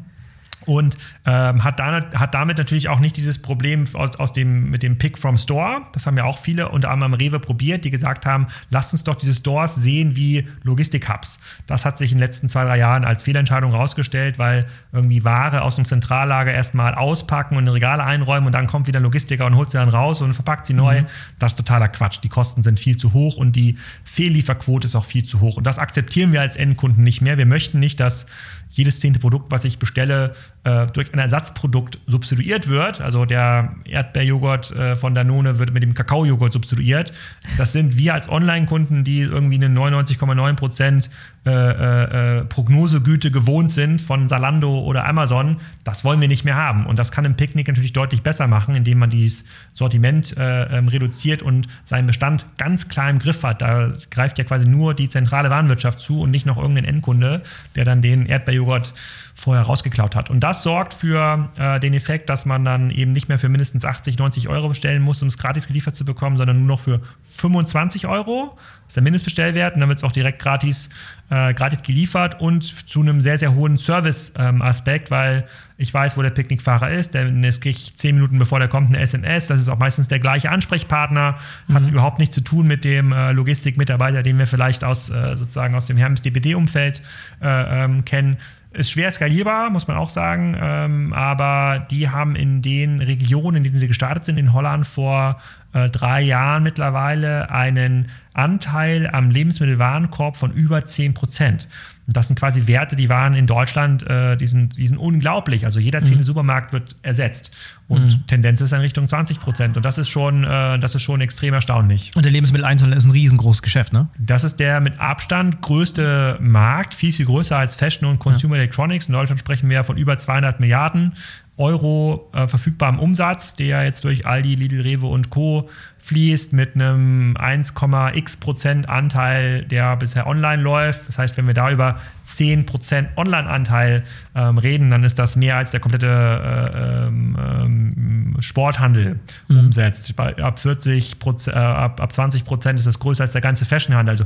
und ähm, hat, da, hat damit natürlich auch nicht dieses Problem aus, aus dem, mit dem Pick from Store. Das haben ja auch viele unter anderem Rewe probiert, die gesagt haben, lasst uns doch diese Stores sehen wie Logistik-Hubs. Das hat sich in den letzten zwei, drei Jahren als Fehlentscheidung herausgestellt, weil irgendwie Ware aus dem Zentrallager erstmal auspacken und in Regale einräumen und dann kommt wieder ein Logistiker und holt sie dann raus und verpackt sie neu. Mhm. Das ist totaler Quatsch. Die Kosten sind viel zu hoch und die Fehllieferquote ist auch viel zu hoch. Und das akzeptieren wir als Endkunden nicht mehr. Wir möchten nicht, dass jedes zehnte Produkt, was ich bestelle, äh, durch ein Ersatzprodukt substituiert wird. Also der Erdbeerjoghurt äh, von Danone wird mit dem Kakaojoghurt substituiert. Das sind wir als Online-Kunden, die irgendwie eine 99,9 Prozent äh, äh, äh, Prognosegüte gewohnt sind von Salando oder Amazon. Das wollen wir nicht mehr haben. Und das kann im Picknick natürlich deutlich besser machen, indem man dieses Sortiment äh, ähm, reduziert und seinen Bestand ganz klar im Griff hat. Da greift ja quasi nur die zentrale Warenwirtschaft zu und nicht noch irgendein Endkunde, der dann den Erdbeerjoghurt vorher rausgeklaut hat. Und das sorgt für äh, den Effekt, dass man dann eben nicht mehr für mindestens 80, 90 Euro bestellen muss, um es gratis geliefert zu bekommen, sondern nur noch für 25 Euro. Das ist der Mindestbestellwert und dann wird es auch direkt gratis, äh, gratis geliefert und zu einem sehr, sehr hohen Service-Aspekt, ähm, weil ich weiß, wo der Picknickfahrer ist, denn es kriege ich zehn Minuten bevor der kommt eine SMS. Das ist auch meistens der gleiche Ansprechpartner, hat mhm. überhaupt nichts zu tun mit dem äh, Logistikmitarbeiter, den wir vielleicht aus äh, sozusagen aus dem Hermes DPD-Umfeld äh, ähm, kennen ist schwer skalierbar, muss man auch sagen. Ähm, aber die haben in den Regionen, in denen sie gestartet sind, in Holland vor äh, drei Jahren mittlerweile einen Anteil am Lebensmittelwarenkorb von über 10 Prozent. Das sind quasi Werte, die waren in Deutschland, äh, die, sind, die sind unglaublich. Also jeder zehnte mhm. Supermarkt wird ersetzt. Und mhm. Tendenz ist in Richtung 20 Prozent. Und das ist, schon, äh, das ist schon extrem erstaunlich. Und der Lebensmitteleinzelhandel ist ein riesengroßes Geschäft, ne? Das ist der mit Abstand größte Markt, viel, viel größer als Fashion und Consumer ja. Electronics. In Deutschland sprechen wir von über 200 Milliarden Euro äh, verfügbarem Umsatz, der jetzt durch Aldi, Lidl, Rewe und Co. fließt mit einem 1,x Prozent Anteil, der bisher online läuft. Das heißt, wenn wir da über 10 Prozent Online-Anteil ähm, reden, dann ist das mehr als der komplette äh, ähm, ähm Sporthandel mhm. umsetzt. Ab 40 Prozent, äh, ab, ab 20 Prozent ist das größer als der ganze Fashionhandel. Also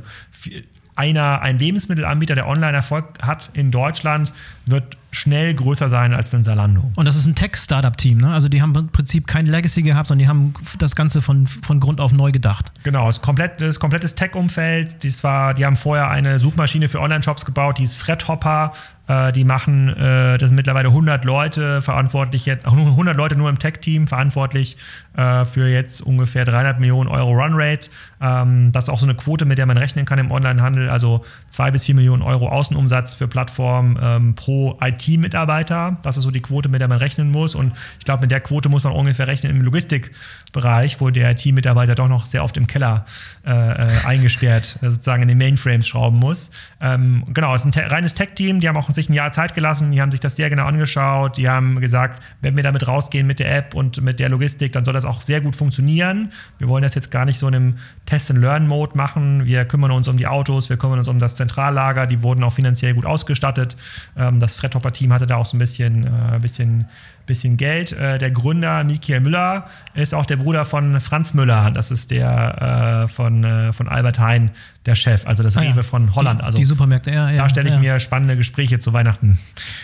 einer, ein Lebensmittelanbieter, der online Erfolg hat in Deutschland, wird schnell größer sein als ein Salando. Und das ist ein Tech-Startup-Team, ne? Also die haben im Prinzip kein Legacy gehabt, sondern die haben das Ganze von, von Grund auf neu gedacht. Genau, das, komplett, das komplettes Tech-Umfeld. Die, die haben vorher eine Suchmaschine für Online-Shops gebaut, die ist Fredhopper. Äh, die machen, äh, das sind mittlerweile 100 Leute verantwortlich jetzt, auch 100 Leute nur im Tech-Team verantwortlich äh, für jetzt ungefähr 300 Millionen Euro Runrate. Ähm, das ist auch so eine Quote, mit der man rechnen kann im Onlinehandel. Also zwei bis vier Millionen Euro Außenumsatz für Plattformen ähm, pro IT-Mitarbeiter. Das ist so die Quote, mit der man rechnen muss. Und ich glaube, mit der Quote muss man ungefähr rechnen im Logistikbereich, wo der IT-Mitarbeiter doch noch sehr oft im Keller äh, äh eingesperrt äh, sozusagen in den Mainframes schrauben muss. Ähm, genau, es ist ein reines Tech-Team. Die haben auch sich ein Jahr Zeit gelassen. Die haben sich das sehr genau angeschaut. Die haben gesagt, wenn wir damit rausgehen mit der App und mit der Logistik, dann soll das auch sehr gut funktionieren. Wir wollen das jetzt gar nicht so in einem Test-and-Learn-Mode machen. Wir kümmern uns um die Autos, wir kümmern uns um das Zentrallager. Die wurden auch finanziell gut ausgestattet. Ähm, das Fredhopper-Team hatte da auch so ein bisschen, äh, bisschen bisschen Geld. Äh, der Gründer Michael Müller ist auch der Bruder von Franz Müller. Das ist der äh, von, äh, von Albert Hein, der Chef, also das ah, Rewe ja. von Holland. Die, also die Supermärkte, ja, ja. Da stelle ich ja. mir spannende Gespräche zu Weihnachten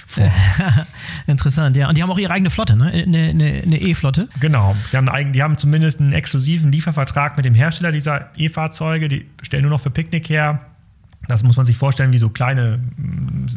vor. Interessant, ja. Und die haben auch ihre eigene Flotte, ne? Eine, E-Flotte. Genau. Die haben, die haben zumindest einen exklusiven Liefervertrag mit dem Hersteller dieser E-Fahrzeuge. Die stellen nur noch für Picknick her. Das muss man sich vorstellen wie so kleine mm,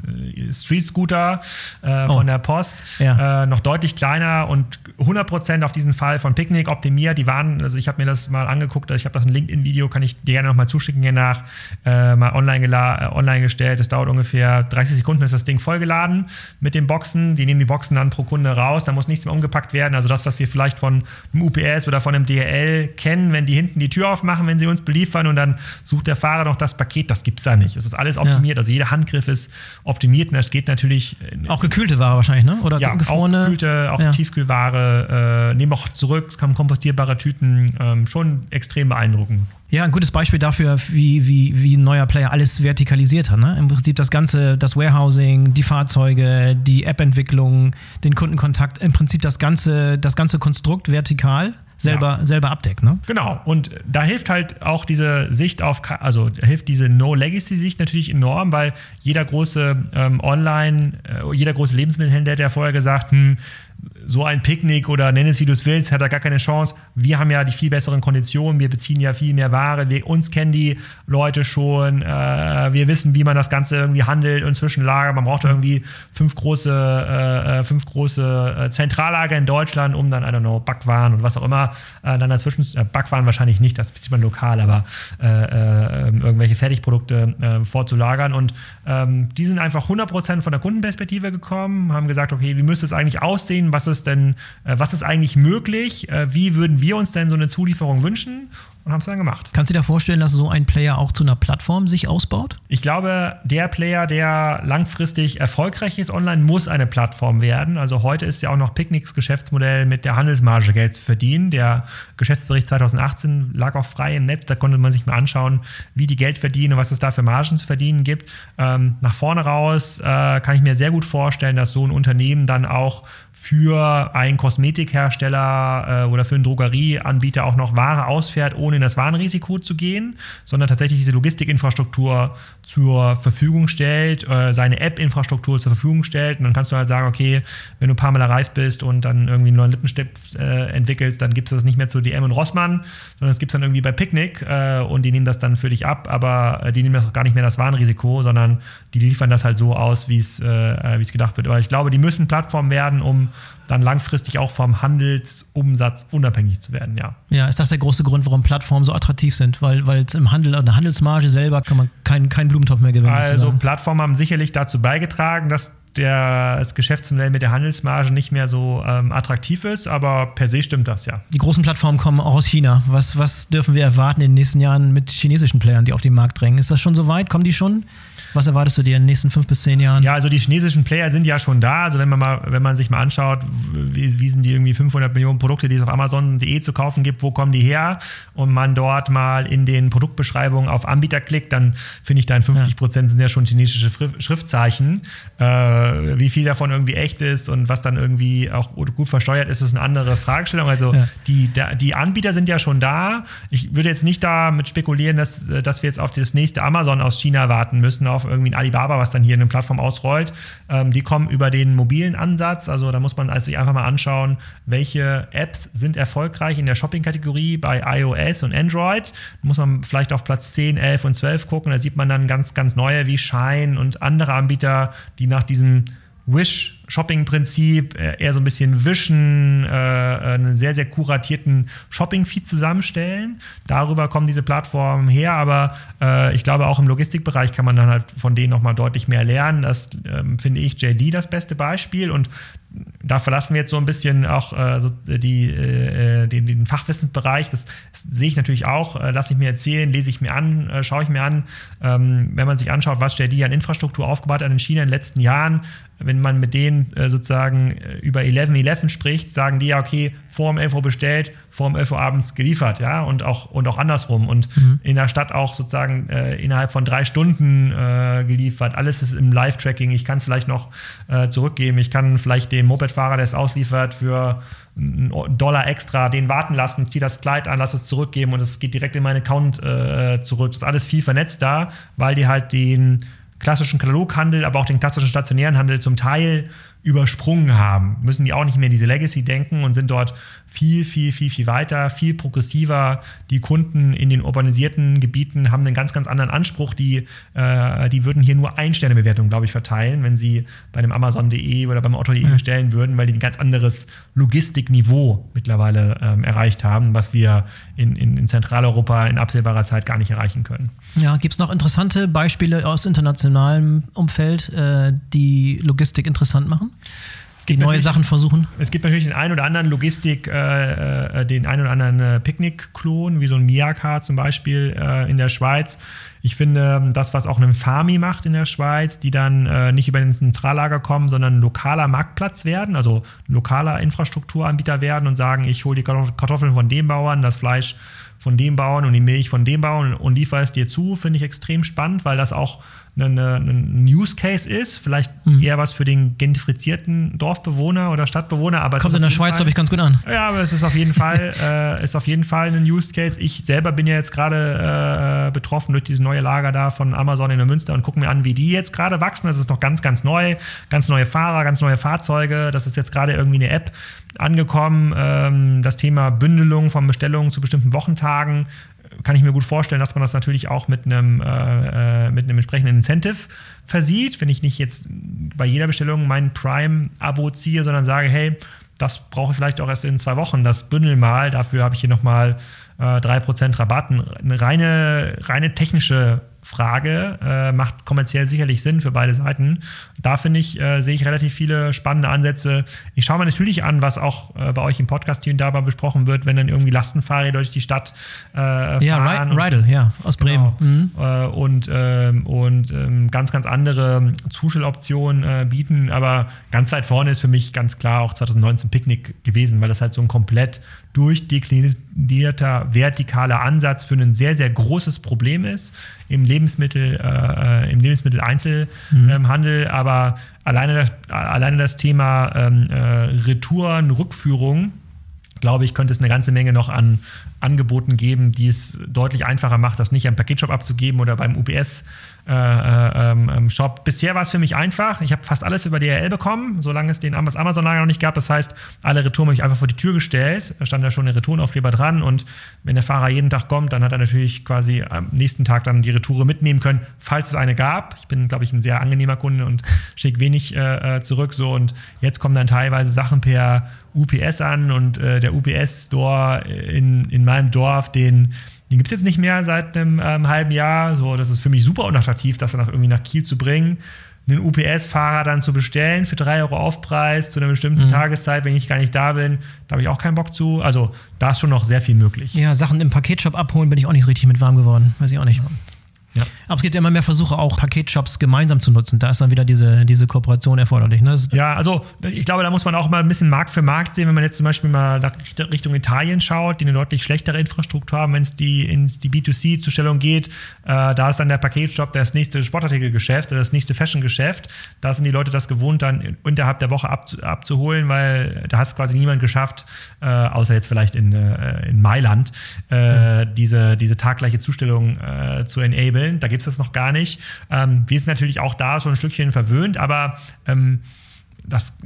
Street-Scooter äh, oh. von der Post. Ja. Äh, noch deutlich kleiner und 100% auf diesen Fall von Picknick optimiert. Die waren, also ich habe mir das mal angeguckt, ich habe das ein LinkedIn-Video, kann ich dir gerne nochmal zuschicken hier nach, äh, mal online, äh, online gestellt. Das dauert ungefähr 30 Sekunden, ist das Ding vollgeladen mit den Boxen. Die nehmen die Boxen dann pro Kunde raus, da muss nichts mehr umgepackt werden. Also das, was wir vielleicht von einem UPS oder von einem DHL kennen, wenn die hinten die Tür aufmachen, wenn sie uns beliefern und dann sucht der Fahrer noch das Paket, das gibt es da nicht. Es ist alles optimiert, ja. also jeder Handgriff ist optimiert und es geht natürlich. Auch gekühlte Ware wahrscheinlich, ne? Oder ja, gefrorene? Auch gekühlte, auch ja. Tiefkühlware, äh, nehmen auch zurück, kann kompostierbare Tüten, ähm, schon extrem beeindruckend. Ja, ein gutes Beispiel dafür, wie, wie, wie ein neuer Player alles vertikalisiert hat. Ne? Im Prinzip das ganze, das Warehousing, die Fahrzeuge, die App-Entwicklung, den Kundenkontakt, im Prinzip das ganze, das ganze Konstrukt vertikal selber, ja. selber abdeckt. Ne? Genau. Und da hilft halt auch diese Sicht auf, also hilft diese No-Legacy-Sicht natürlich enorm, weil jeder große ähm, Online, äh, jeder große Lebensmittelhändler hat ja vorher gesagt, hm, so ein Picknick oder nenn es wie du es willst, hat er gar keine Chance. Wir haben ja die viel besseren Konditionen, wir beziehen ja viel mehr Ware, wir, uns kennen die Leute schon, äh, wir wissen, wie man das Ganze irgendwie handelt und zwischenlagert. Man braucht irgendwie fünf große, äh, äh, fünf große äh, Zentrallager in Deutschland, um dann, I don't know, Backwaren und was auch immer, äh, dann dazwischen, äh, Backwaren wahrscheinlich nicht, das bezieht man lokal, aber irgendwelche Fertigprodukte vorzulagern. Und ähm, die sind einfach 100% von der Kundenperspektive gekommen, haben gesagt, okay, wie müsste es eigentlich aussehen, was ist denn, äh, was ist eigentlich möglich, äh, wie würden wir uns denn so eine Zulieferung wünschen und haben es dann gemacht. Kannst du dir vorstellen, dass so ein Player auch zu einer Plattform sich ausbaut? Ich glaube, der Player, der langfristig erfolgreich ist online, muss eine Plattform werden. Also heute ist ja auch noch Picknicks Geschäftsmodell mit der Handelsmarge Geld zu verdienen. Der Geschäftsbericht 2018 lag auch frei im Netz. Da konnte man sich mal anschauen, wie die Geld verdienen und was es da für Margen zu verdienen gibt. Ähm, nach vorne raus äh, kann ich mir sehr gut vorstellen, dass so ein Unternehmen dann auch für einen Kosmetikhersteller äh, oder für einen Drogerieanbieter auch noch Ware ausfährt, ohne in das Warenrisiko zu gehen, sondern tatsächlich diese Logistikinfrastruktur zur Verfügung stellt, äh, seine App-Infrastruktur zur Verfügung stellt. Und dann kannst du halt sagen, okay, wenn du Mal reist bist und dann irgendwie einen neuen Lippenstift äh, entwickelst, dann gibt es das nicht mehr zu DM und Rossmann, sondern es gibt es dann irgendwie bei Picknick äh, und die nehmen das dann für dich ab, aber äh, die nehmen das auch gar nicht mehr das Warenrisiko, sondern die liefern das halt so aus, wie es äh, gedacht wird. Aber ich glaube, die müssen Plattform werden, um dann langfristig auch vom Handelsumsatz unabhängig zu werden, ja. Ja, ist das der große Grund, warum Plattformen so attraktiv sind? Weil, weil im Handel, an der Handelsmarge selber kann man keinen kein Blumentopf mehr gewinnen. Also. Plattformen haben sicherlich dazu beigetragen, dass der, das Geschäftsmodell mit der Handelsmarge nicht mehr so ähm, attraktiv ist, aber per se stimmt das ja. Die großen Plattformen kommen auch aus China. Was, was dürfen wir erwarten in den nächsten Jahren mit chinesischen Playern, die auf den Markt drängen? Ist das schon so weit? Kommen die schon? Was erwartest du dir in den nächsten fünf bis zehn Jahren? Ja, also die chinesischen Player sind ja schon da. Also wenn man mal, wenn man sich mal anschaut, wie, wie sind die irgendwie 500 Millionen Produkte, die es auf Amazon.de zu kaufen gibt, wo kommen die her? Und man dort mal in den Produktbeschreibungen auf Anbieter klickt, dann finde ich da in 50 Prozent sind ja schon chinesische Schriftzeichen. Äh, wie viel davon irgendwie echt ist und was dann irgendwie auch gut versteuert ist, ist eine andere Fragestellung. Also ja. die, die Anbieter sind ja schon da. Ich würde jetzt nicht damit spekulieren, dass, dass wir jetzt auf das nächste Amazon aus China warten müssen, auf irgendwie ein Alibaba, was dann hier eine Plattform ausrollt. Ähm, die kommen über den mobilen Ansatz. Also da muss man also sich einfach mal anschauen, welche Apps sind erfolgreich in der Shopping-Kategorie bei iOS und Android. Da muss man vielleicht auf Platz 10, 11 und 12 gucken. Da sieht man dann ganz, ganz neue wie Shine und andere Anbieter, die nach diesem Wish-Shopping-Prinzip äh, eher so ein bisschen wischen, äh, einen sehr, sehr kuratierten Shopping-Feed zusammenstellen. Darüber kommen diese Plattformen her, aber äh, ich glaube auch im Logistikbereich kann man dann halt von denen nochmal deutlich mehr lernen. Das ähm, finde ich JD das beste Beispiel und da verlassen wir jetzt so ein bisschen auch äh, so die, äh, den, den, Fachwissensbereich. Das, das, sehe ich natürlich auch, äh, lasse ich mir erzählen, lese ich mir an, äh, schaue ich mir an. Ähm, wenn man sich anschaut, was JD an Infrastruktur aufgebaut hat in China in den letzten Jahren, wenn man mit denen äh, sozusagen äh, über 11.11 spricht, sagen die ja, okay, vor um 11 Uhr bestellt, vor um 11 Uhr abends geliefert, ja, und auch, und auch andersrum. Und mhm. in der Stadt auch sozusagen äh, innerhalb von drei Stunden äh, geliefert. Alles ist im Live-Tracking. Ich kann es vielleicht noch äh, zurückgeben. Ich kann vielleicht dem Mopedfahrer, der es ausliefert, für einen Dollar extra den warten lassen, ziehe das Kleid an, lasse es zurückgeben und es geht direkt in meinen Account äh, zurück. Das ist alles viel vernetzt da, weil die halt den klassischen Kataloghandel, aber auch den klassischen stationären Handel zum Teil übersprungen haben, müssen die auch nicht mehr diese Legacy denken und sind dort viel, viel, viel, viel weiter, viel progressiver. Die Kunden in den urbanisierten Gebieten haben einen ganz, ganz anderen Anspruch. Die, äh, die würden hier nur Ein-Sterne-Bewertungen, glaube ich, verteilen, wenn sie bei einem Amazon.de oder beim Otto.de bestellen würden, weil die ein ganz anderes Logistikniveau mittlerweile ähm, erreicht haben, was wir in, in, in, Zentraleuropa in absehbarer Zeit gar nicht erreichen können. Ja, gibt es noch interessante Beispiele aus internationalem Umfeld, äh, die Logistik interessant machen? Es gibt neue Sachen versuchen. Es gibt natürlich den einen oder anderen Logistik, äh, äh, den einen oder anderen äh, Picknick-Klon, wie so ein Miyaka zum Beispiel äh, in der Schweiz. Ich finde, ähm, das, was auch ein Farmi macht in der Schweiz, die dann äh, nicht über den Zentrallager kommen, sondern ein lokaler Marktplatz werden, also lokaler Infrastrukturanbieter werden und sagen, ich hole die Kartoffeln von dem Bauern, das Fleisch von dem Bauern und die Milch von dem Bauern und liefere es dir zu, finde ich extrem spannend, weil das auch ein Use Case ist, vielleicht mhm. eher was für den gentrifizierten Dorfbewohner oder Stadtbewohner. Aber Kommt in der Schweiz, glaube ich, ganz gut an. Ja, aber es ist auf jeden Fall, äh, ist auf jeden Fall ein Use Case. Ich selber bin ja jetzt gerade äh, betroffen durch dieses neue Lager da von Amazon in der Münster und gucke mir an, wie die jetzt gerade wachsen. Das ist noch ganz, ganz neu. Ganz neue Fahrer, ganz neue Fahrzeuge. Das ist jetzt gerade irgendwie eine App angekommen. Ähm, das Thema Bündelung von Bestellungen zu bestimmten Wochentagen kann ich mir gut vorstellen, dass man das natürlich auch mit einem, äh, äh, mit einem entsprechenden Incentive versieht. Wenn ich nicht jetzt bei jeder Bestellung mein Prime-Abo ziehe, sondern sage, hey, das brauche ich vielleicht auch erst in zwei Wochen, das bündel mal, dafür habe ich hier nochmal äh, 3% Rabatt. Eine reine, reine technische Frage, äh, macht kommerziell sicherlich Sinn für beide Seiten. Da finde ich, äh, sehe ich relativ viele spannende Ansätze. Ich schaue mir natürlich an, was auch äh, bei euch im Podcast hier und da mal besprochen wird, wenn dann irgendwie Lastenfahrräder durch die Stadt äh, fahren. Ja, Rydel, ja, aus Bremen. Genau. Mhm. Äh, und ähm, und ähm, ganz, ganz andere Zustelloptionen äh, bieten. Aber ganz weit vorne ist für mich ganz klar auch 2019 Picknick gewesen, weil das halt so ein komplett durchdeklinierter vertikaler Ansatz für ein sehr, sehr großes Problem ist im Lebensmittel, äh, im Lebensmitteleinzelhandel. Mhm. Aber alleine das, alleine das Thema ähm, äh, Retouren, Rückführung, glaube ich, könnte es eine ganze Menge noch an Angeboten geben, die es deutlich einfacher macht, das nicht am Paketshop abzugeben oder beim UPS äh, äh, ähm, Shop. Bisher war es für mich einfach. Ich habe fast alles über DRL bekommen, solange es den Amazon-Lager noch nicht gab. Das heißt, alle Retouren habe ich einfach vor die Tür gestellt. Da stand ja schon der Retourenaufkleber dran und wenn der Fahrer jeden Tag kommt, dann hat er natürlich quasi am nächsten Tag dann die Retoure mitnehmen können, falls es eine gab. Ich bin, glaube ich, ein sehr angenehmer Kunde und schicke wenig äh, äh, zurück so und jetzt kommen dann teilweise Sachen per UPS an und äh, der UPS-Store in, in meinem Dorf, den den gibt es jetzt nicht mehr seit einem ähm, halben Jahr. So, das ist für mich super unattraktiv, das dann auch irgendwie nach Kiel zu bringen. Einen UPS-Fahrer dann zu bestellen für 3 Euro Aufpreis zu einer bestimmten mhm. Tageszeit, wenn ich gar nicht da bin, da habe ich auch keinen Bock zu. Also da ist schon noch sehr viel möglich. Ja, Sachen im Paketshop abholen bin ich auch nicht richtig mit warm geworden. Weiß ich auch nicht. Ja. Aber es gibt ja immer mehr Versuche, auch Paketshops gemeinsam zu nutzen. Da ist dann wieder diese, diese Kooperation erforderlich. Ne? Ja, also ich glaube, da muss man auch mal ein bisschen Markt für Markt sehen. Wenn man jetzt zum Beispiel mal nach Richtung Italien schaut, die eine deutlich schlechtere Infrastruktur haben, wenn es die in die B2C-Zustellung geht, äh, da ist dann der Paketshop das nächste Sportartikelgeschäft oder das nächste Fashion-Geschäft. Da sind die Leute das gewohnt, dann unterhalb der Woche abzu abzuholen, weil da hat es quasi niemand geschafft, äh, außer jetzt vielleicht in, äh, in Mailand, äh, mhm. diese, diese taggleiche Zustellung äh, zu enablen entwickeln. Da gibt es das noch gar nicht. Ähm, wir sind natürlich auch da so ein Stückchen verwöhnt, aber ähm, das,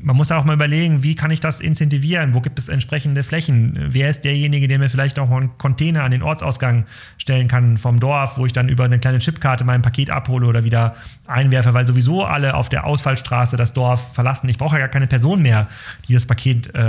man muss auch mal überlegen, wie kann ich das incentivieren? Wo gibt es entsprechende Flächen? Wer ist derjenige, der mir vielleicht auch einen Container an den Ortsausgang stellen kann vom Dorf, wo ich dann über eine kleine Chipkarte mein Paket abhole oder wieder einwerfe, weil sowieso alle auf der Ausfallstraße das Dorf verlassen. Ich brauche ja gar keine Person mehr, die das Paket äh,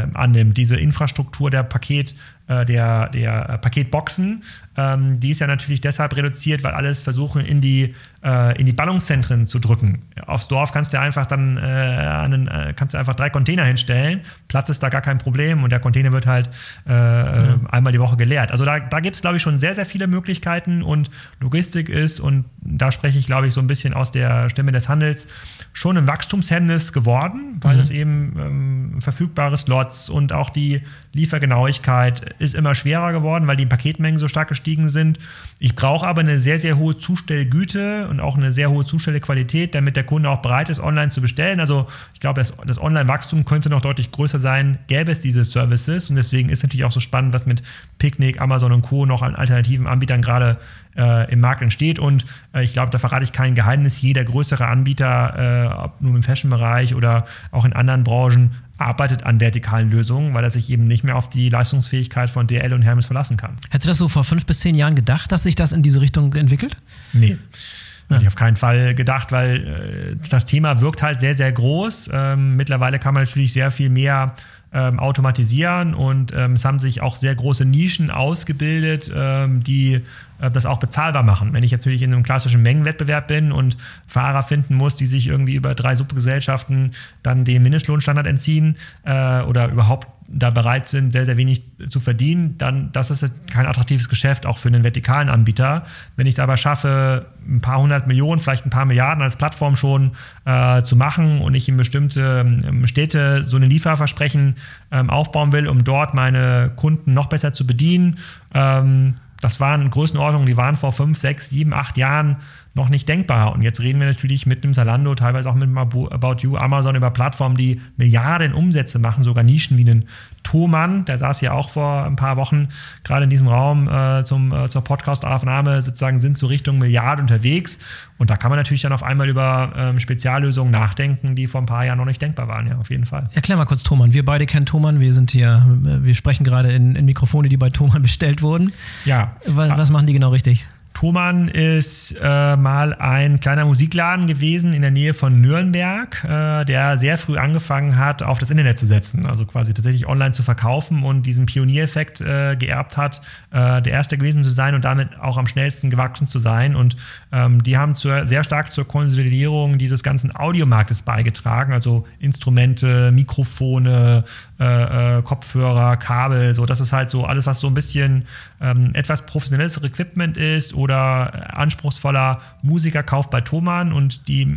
äh, annimmt. Diese Infrastruktur der Paket äh, der, der Paketboxen. Ähm, die ist ja natürlich deshalb reduziert, weil alles versuchen in die, äh, in die Ballungszentren zu drücken. Aufs Dorf kannst du einfach dann äh, einen, äh, kannst du einfach drei Container hinstellen. Platz ist da gar kein Problem und der Container wird halt äh, ja. einmal die Woche geleert. Also da, da gibt es, glaube ich, schon sehr, sehr viele Möglichkeiten und Logistik ist, und da spreche ich, glaube ich, so ein bisschen aus der Stimme des Handels, schon ein Wachstumshemmnis geworden, weil mhm. es eben ähm, verfügbare Slots und auch die Liefergenauigkeit ist immer schwerer geworden, weil die Paketmengen so stark gestiegen sind. Ich brauche aber eine sehr, sehr hohe Zustellgüte und auch eine sehr hohe Zustellqualität, damit der Kunde auch bereit ist, online zu bestellen. Also ich glaube, das, das Online-Wachstum könnte noch deutlich größer sein, gäbe es diese Services. Und deswegen ist natürlich auch so spannend, was mit Picnic, Amazon und Co. noch an alternativen Anbietern gerade äh, im Markt entsteht. Und äh, ich glaube, da verrate ich kein Geheimnis. Jeder größere Anbieter, äh, ob nun im Fashion-Bereich oder auch in anderen Branchen, arbeitet an vertikalen Lösungen, weil er sich eben nicht mehr auf die Leistungsfähigkeit von DL und Hermes verlassen kann. Hättest du das so vor fünf bis zehn Jahren gedacht, dass sich das in diese Richtung entwickelt? Nee. Ja. Hätte ich auf keinen Fall gedacht, weil äh, das Thema wirkt halt sehr, sehr groß. Ähm, mittlerweile kann man natürlich sehr viel mehr ähm, automatisieren und ähm, es haben sich auch sehr große Nischen ausgebildet, ähm, die das auch bezahlbar machen. Wenn ich natürlich in einem klassischen Mengenwettbewerb bin und Fahrer finden muss, die sich irgendwie über drei Subgesellschaften dann den Mindestlohnstandard entziehen äh, oder überhaupt da bereit sind, sehr, sehr wenig zu verdienen, dann das ist kein attraktives Geschäft, auch für einen vertikalen Anbieter. Wenn ich es aber schaffe, ein paar hundert Millionen, vielleicht ein paar Milliarden als Plattform schon äh, zu machen und ich in bestimmte ähm, Städte so ein Lieferversprechen ähm, aufbauen will, um dort meine Kunden noch besser zu bedienen, ähm, das waren Größenordnungen, die waren vor fünf, sechs, sieben, acht Jahren noch nicht denkbar. Und jetzt reden wir natürlich mit einem Salando, teilweise auch mit einem About You, Amazon über Plattformen, die Milliarden Umsätze machen, sogar Nischen wie einen Thomann, der saß ja auch vor ein paar Wochen gerade in diesem Raum äh, zum, äh, zur Podcast-Aufnahme, sozusagen sind so Richtung Milliarden unterwegs. Und da kann man natürlich dann auf einmal über ähm, Speziallösungen nachdenken, die vor ein paar Jahren noch nicht denkbar waren, ja, auf jeden Fall. Erklär mal kurz Thomann. Wir beide kennen Thomann, wir sind hier, äh, wir sprechen gerade in, in Mikrofone, die bei Thomann bestellt wurden. Ja. Was, was machen die genau richtig? Thomann ist äh, mal ein kleiner Musikladen gewesen in der Nähe von Nürnberg, äh, der sehr früh angefangen hat, auf das Internet zu setzen, also quasi tatsächlich online zu verkaufen und diesen Pioniereffekt äh, geerbt hat, äh, der erste gewesen zu sein und damit auch am schnellsten gewachsen zu sein. Und ähm, die haben zur, sehr stark zur Konsolidierung dieses ganzen Audiomarktes beigetragen, also Instrumente, Mikrofone, äh, äh, Kopfhörer, Kabel, so das ist halt so alles, was so ein bisschen ähm, etwas professionelles Equipment ist oder anspruchsvoller Musikerkauf bei Thomann und die,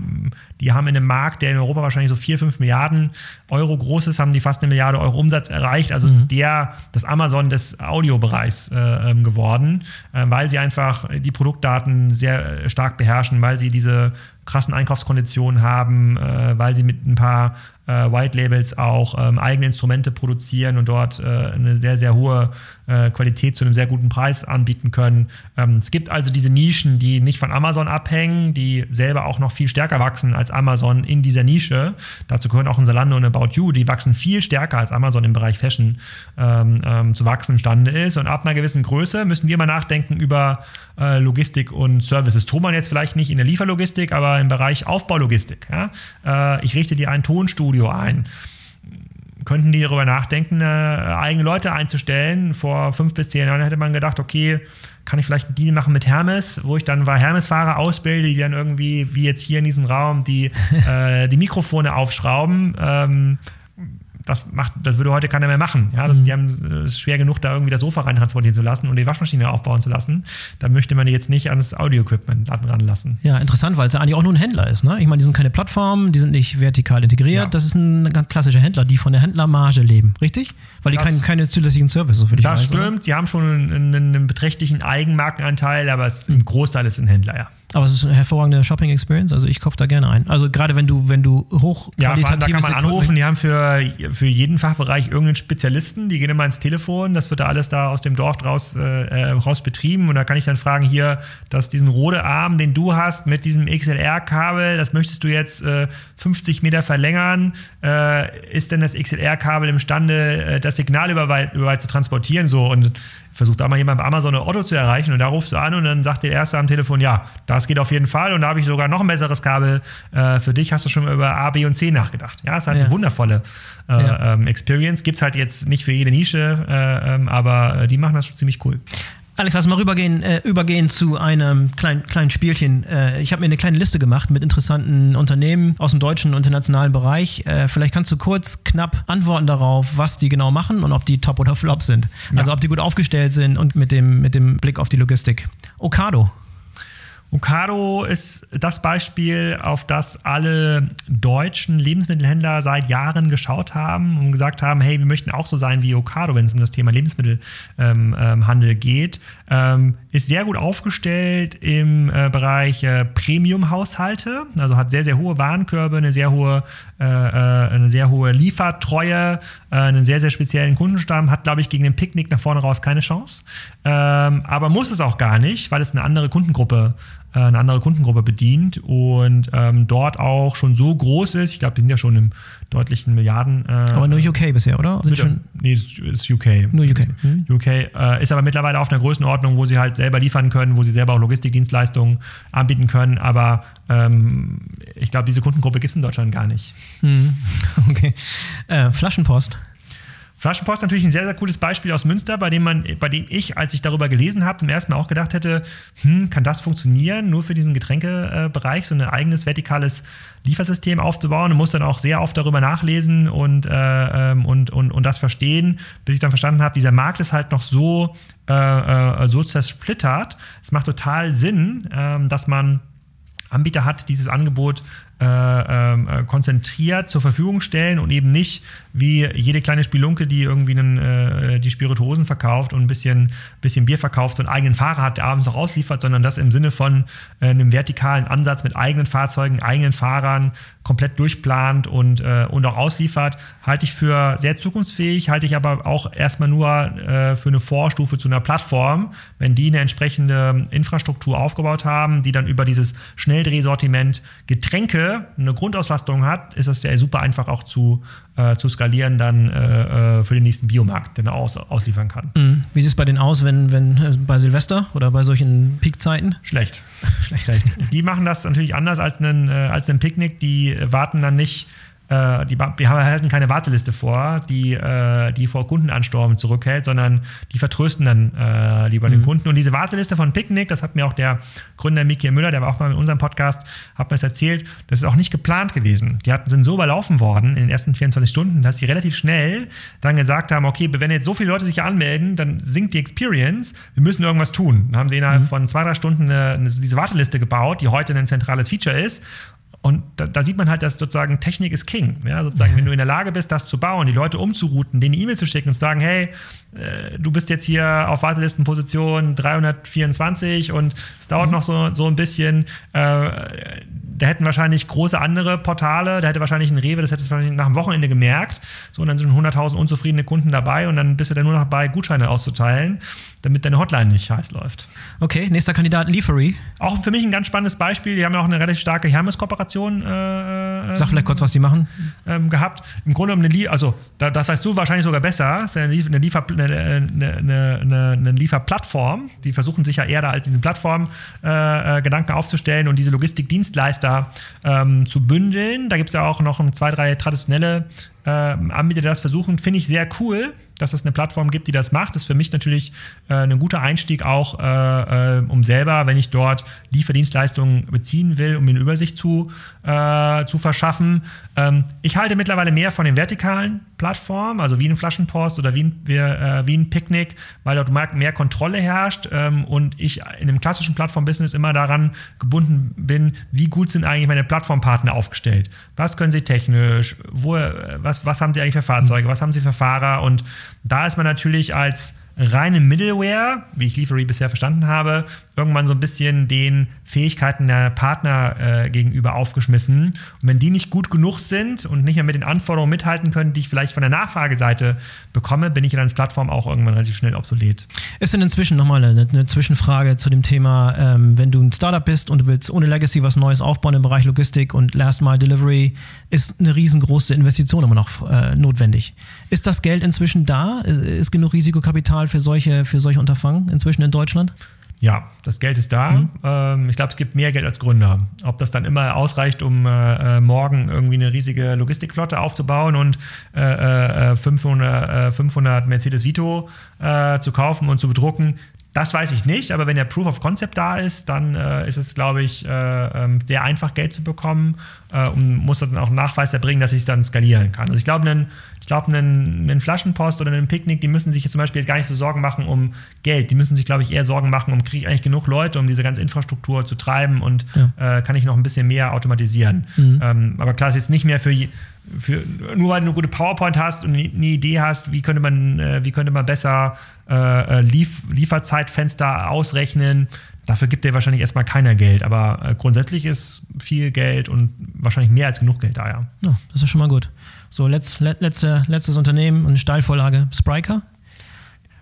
die haben in einem Markt, der in Europa wahrscheinlich so 4, 5 Milliarden Euro groß ist, haben die fast eine Milliarde Euro Umsatz erreicht. Also mhm. der, das Amazon des Audiobereichs äh, ähm, geworden, äh, weil sie einfach die Produktdaten sehr äh, stark beherrschen, weil sie diese krassen Einkaufskonditionen haben, äh, weil sie mit ein paar äh, White Labels auch ähm, eigene Instrumente produzieren und dort äh, eine sehr, sehr hohe äh, Qualität zu einem sehr guten Preis anbieten können. Ähm, es gibt also diese Nischen, die nicht von Amazon abhängen, die selber auch noch viel stärker wachsen als Amazon in dieser Nische. Dazu gehören auch ein Zalando und About You, die wachsen viel stärker als Amazon im Bereich Fashion ähm, ähm, zu wachsen imstande ist. Und ab einer gewissen Größe müssen wir mal nachdenken über äh, Logistik und Services. Thomann jetzt vielleicht nicht in der Lieferlogistik, aber im Bereich Aufbaulogistik. Ja? Äh, ich richte dir ein Tonstudio ein könnten die darüber nachdenken, äh, eigene Leute einzustellen. Vor fünf bis zehn Jahren hätte man gedacht, okay, kann ich vielleicht einen Deal machen mit Hermes, wo ich dann Hermes-Fahrer ausbilde, die dann irgendwie, wie jetzt hier in diesem Raum, die, äh, die Mikrofone aufschrauben. Ähm, das macht, das würde heute keiner mehr machen. Ja, das, mhm. die haben es schwer genug, da irgendwie das Sofa rein transportieren zu lassen und die Waschmaschine aufbauen zu lassen. Da möchte man die jetzt nicht an das Audio-Equipment ranlassen. Ja, interessant, weil es ja eigentlich auch nur ein Händler ist. Ne? Ich meine, die sind keine Plattform, die sind nicht vertikal integriert. Ja. Das ist ein ganz klassischer Händler, die von der Händlermarge leben, richtig? Weil die das, keine, zulässigen Services für dich Das weiß, stimmt, oder? sie haben schon einen, einen beträchtlichen Eigenmarkenanteil, aber es, mhm. im Großteil ist ein Händler, ja. Aber es ist eine hervorragende Shopping Experience. Also ich kaufe da gerne ein. Also gerade wenn du, wenn du hoch Ja, vor allem, da kann man anrufen. Die haben für, für jeden Fachbereich irgendeinen Spezialisten. Die gehen immer ins Telefon. Das wird da alles da aus dem Dorf draus, äh, raus betrieben. Und da kann ich dann fragen, hier, dass diesen rote Arm, den du hast mit diesem XLR-Kabel, das möchtest du jetzt äh, 50 Meter verlängern. Äh, ist denn das XLR-Kabel imstande, äh, das Signal über weit, über weit zu transportieren? So und versucht da mal jemand bei Amazon ein Otto zu erreichen und da rufst du an und dann sagt der Erste am Telefon, ja, das Das geht auf jeden Fall und da habe ich sogar noch ein besseres Kabel äh, für dich. Hast du schon mal über A, B und C nachgedacht? Ja, ist halt ja. eine wundervolle äh, ja. ähm, Experience. Gibt es halt jetzt nicht für jede Nische, äh, ähm, aber äh, die machen das schon ziemlich cool. Alex, lass mal rübergehen, äh, übergehen zu einem kleinen, kleinen Spielchen. Äh, ich habe mir eine kleine Liste gemacht mit interessanten Unternehmen aus dem deutschen und internationalen Bereich. Äh, vielleicht kannst du kurz, knapp antworten darauf, was die genau machen und ob die Top oder Flop sind. Ja. Also ob die gut aufgestellt sind und mit dem, mit dem Blick auf die Logistik. Okado. Ocado ist das Beispiel, auf das alle deutschen Lebensmittelhändler seit Jahren geschaut haben und gesagt haben, hey, wir möchten auch so sein wie Ocado, wenn es um das Thema Lebensmittelhandel ähm, ähm, geht. Ähm, ist sehr gut aufgestellt im äh, Bereich äh, Premium-Haushalte, also hat sehr, sehr hohe Warenkörbe, eine sehr hohe, äh, äh eine sehr hohe Liefertreue, äh, einen sehr, sehr speziellen Kundenstamm, hat, glaube ich, gegen den Picknick nach vorne raus keine Chance. Ähm, aber muss es auch gar nicht, weil es eine andere Kundengruppe äh, eine andere Kundengruppe bedient und ähm, dort auch schon so groß ist. Ich glaube, die sind ja schon im deutlichen Milliarden. Äh, aber nur UK bisher, oder? Sind schon nee, ist, ist UK. Nur UK. Mhm. UK äh, ist aber mittlerweile auf einer Größenordnung, wo sie halt selber liefern können, wo sie selber auch Logistikdienstleistungen anbieten können. Aber ähm, ich glaube, diese Kundengruppe gibt es in Deutschland gar nicht. Mhm. Okay. Äh, Flaschenpost. Flaschenpost natürlich ein sehr, sehr cooles Beispiel aus Münster, bei dem man, bei dem ich, als ich darüber gelesen habe, zum ersten Mal auch gedacht hätte, hm, kann das funktionieren, nur für diesen Getränkebereich so ein eigenes vertikales Liefersystem aufzubauen und muss dann auch sehr oft darüber nachlesen und, äh, ähm, und, und, und das verstehen, bis ich dann verstanden habe, dieser Markt ist halt noch so, äh, äh so zersplittert. Es macht total Sinn, äh, dass man Anbieter hat, dieses Angebot äh, ähm, äh, konzentriert zur Verfügung stellen und eben nicht wie jede kleine Spielunke, die irgendwie einen, äh, die Spirituosen verkauft und ein bisschen, bisschen Bier verkauft und einen eigenen Fahrer hat, der abends auch ausliefert, sondern das im Sinne von äh, einem vertikalen Ansatz mit eigenen Fahrzeugen, eigenen Fahrern, komplett durchplant und, äh, und auch ausliefert, halte ich für sehr zukunftsfähig, halte ich aber auch erstmal nur äh, für eine Vorstufe zu einer Plattform, wenn die eine entsprechende Infrastruktur aufgebaut haben, die dann über dieses Schnelldrehsortiment Getränke eine Grundauslastung hat, ist das ja super einfach auch zu, äh, zu skalieren dann äh, äh für den nächsten Biomarkt, den er aus, ausliefern kann. Mhm. Wie sieht es bei denen aus, wenn, wenn äh, bei Silvester oder bei solchen Peakzeiten? Schlecht. Schlecht. Schlecht. Die machen das natürlich anders als ein, äh, als Picknick. Die warten dann nicht äh, die, wir halten keine Warteliste vor, die, äh, die vor Kundenansturm zurückhält, sondern die vertrösten dann äh, lieber mhm. den Kunden. Und diese Warteliste von Picknick, das hat mir auch der Gründer Miki Müller, der war auch mal in unserem Podcast, hat mir das erzählt, das ist auch nicht geplant gewesen. Die hatten, sind so überlaufen worden in den ersten 24 Stunden, dass sie relativ schnell dann gesagt haben, okay, wenn jetzt so viele Leute sich anmelden, dann sinkt die Experience, wir müssen irgendwas tun. Dann haben sie innerhalb mhm. von zwei, drei Stunden eine, eine, diese Warteliste gebaut, die heute ein zentrales Feature ist und da, da, sieht man halt, dass sozusagen Technik ist King. Ja, sozusagen, wenn du in der Lage bist, das zu bauen, die Leute umzurouten, denen eine E-Mail zu schicken und zu sagen, hey, äh, du bist jetzt hier auf Wartelistenposition 324 und es dauert mhm. noch so, so ein bisschen. Äh, da hätten wahrscheinlich große andere Portale, da hätte wahrscheinlich ein Rewe, das hätte es wahrscheinlich nach dem Wochenende gemerkt. So, und dann sind 100.000 unzufriedene Kunden dabei und dann bist du dann nur noch dabei, Gutscheine auszuteilen, damit deine Hotline nicht heiß läuft. Okay, nächster Kandidat, Liefery. Auch für mich ein ganz spannendes Beispiel. Die haben ja auch eine relativ starke Hermes-Kooperation. Äh, Sag vielleicht kurz, was die machen. Ähm, gehabt. Im Grunde genommen eine, Lie also da, das weißt du wahrscheinlich sogar besser. Das ist eine, Liefer eine, eine, eine, eine, Lieferplattform. Die versuchen sich ja eher da als diese Plattform-Gedanken äh, äh aufzustellen und diese Logistikdienstleister ähm, zu bündeln. Da gibt es ja auch noch zwei, drei traditionelle äh, Anbieter, die das versuchen. Finde ich sehr cool dass es eine Plattform gibt, die das macht, ist für mich natürlich äh, ein guter Einstieg auch, äh, äh, um selber, wenn ich dort Lieferdienstleistungen beziehen will, um mir eine Übersicht zu, äh, zu verschaffen. Ähm, ich halte mittlerweile mehr von den vertikalen Plattformen, also wie ein Flaschenpost oder wie ein, äh, wie ein Picknick, weil dort mehr Kontrolle herrscht ähm, und ich in einem klassischen Plattform-Business immer daran gebunden bin, wie gut sind eigentlich meine Plattformpartner aufgestellt. Was können sie technisch? Wo, was, was haben sie eigentlich für Fahrzeuge? Was haben sie für Fahrer? Und da ist man natürlich als reine Middleware, wie ich Liefery bisher verstanden habe, irgendwann so ein bisschen den Fähigkeiten der Partner äh, gegenüber aufgeschmissen. Und wenn die nicht gut genug sind und nicht mehr mit den Anforderungen mithalten können, die ich vielleicht von der Nachfrageseite bekomme, bin ich dann als Plattform auch irgendwann relativ schnell obsolet. Ist denn inzwischen nochmal eine, eine Zwischenfrage zu dem Thema, ähm, wenn du ein Startup bist und du willst ohne Legacy was Neues aufbauen im Bereich Logistik und Last Mile Delivery, ist eine riesengroße Investition immer noch äh, notwendig. Ist das Geld inzwischen da? Ist, genug Risikokapital für solche, für solche Unterfangen inzwischen in Deutschland? Ja, das Geld ist da. Mhm. Ähm, ich glaube, es gibt mehr Geld als Gründer. Ob das dann immer ausreicht, um äh, äh morgen irgendwie eine riesige Logistikflotte aufzubauen und äh, 500, äh, 500 äh, Mercedes Vito äh, zu kaufen und zu bedrucken, das weiß ich nicht, aber wenn der Proof of Concept da ist, dann ist es, glaube ich, äh, ähm, sehr einfach Geld zu bekommen und muss dann auch einen Nachweis erbringen, dass ich es dann skalieren kann. Also ich glaube, einen, ich glaube, einen, einen Flaschenpost oder einen Picknick, die müssen sich jetzt zum Beispiel jetzt gar nicht so Sorgen machen um Geld. Die müssen sich, glaube ich, eher Sorgen machen, um kriege ich eigentlich genug Leute, um diese ganze Infrastruktur zu treiben und ja. Äh, kann ich noch ein bisschen mehr automatisieren. Mhm. Ähm, aber klar ist jetzt nicht mehr für für, nur weil du eine gute PowerPoint hast und eine Idee hast, wie könnte man, äh, wie könnte man besser äh, äh, Lief Lieferzeitfenster ausrechnen, dafür gibt dir wahrscheinlich erstmal keiner Geld. Aber äh, grundsätzlich ist viel Geld und wahrscheinlich mehr als genug Geld da, ja. ja das ist schon mal gut. So, letz, let, letzte, letztes Unternehmen und Steilvorlage, Spriker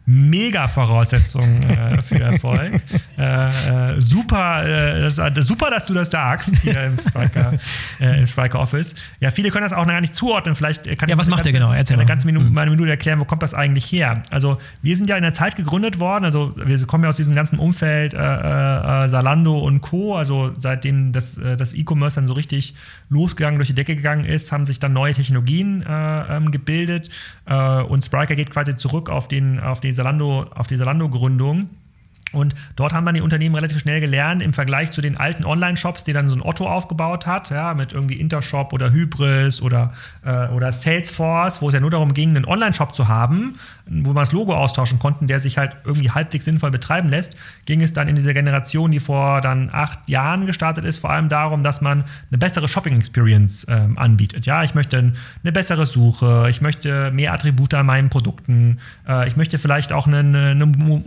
mega Voraussetzung äh, für Erfolg. äh, äh, super, äh, das, das, super, dass du das sagst hier im Spriker, äh, im Spriker Office. Ja, viele können das auch gar nicht zuordnen. Vielleicht kann ja, ich was macht ihr genau? Erzähl eine ganze Minute, mhm. Minute erklären, wo kommt das eigentlich her? Also wir sind ja in der Zeit gegründet worden. Also wir kommen ja aus diesem ganzen Umfeld äh, Salando und Co. Also seitdem das, das E-Commerce dann so richtig losgegangen, durch die Decke gegangen ist, haben sich dann neue Technologien ähm, gebildet und Spriker geht quasi zurück auf den auf den Salando, auf die Salando-Gründung und dort haben dann die Unternehmen relativ schnell gelernt, im Vergleich zu den alten Online-Shops, die dann so ein Otto aufgebaut hat, ja, mit irgendwie Intershop oder Hybris oder, äh, oder Salesforce, wo es ja nur darum ging, einen Online-Shop zu haben, wo man das Logo austauschen konnte, der sich halt irgendwie halbwegs sinnvoll betreiben lässt, ging es dann in dieser Generation, die vor dann acht Jahren gestartet ist, vor allem darum, dass man eine bessere Shopping-Experience äh, anbietet. Ja, ich möchte eine bessere Suche, ich möchte mehr Attribute an meinen Produkten, äh, ich möchte vielleicht auch eine, eine,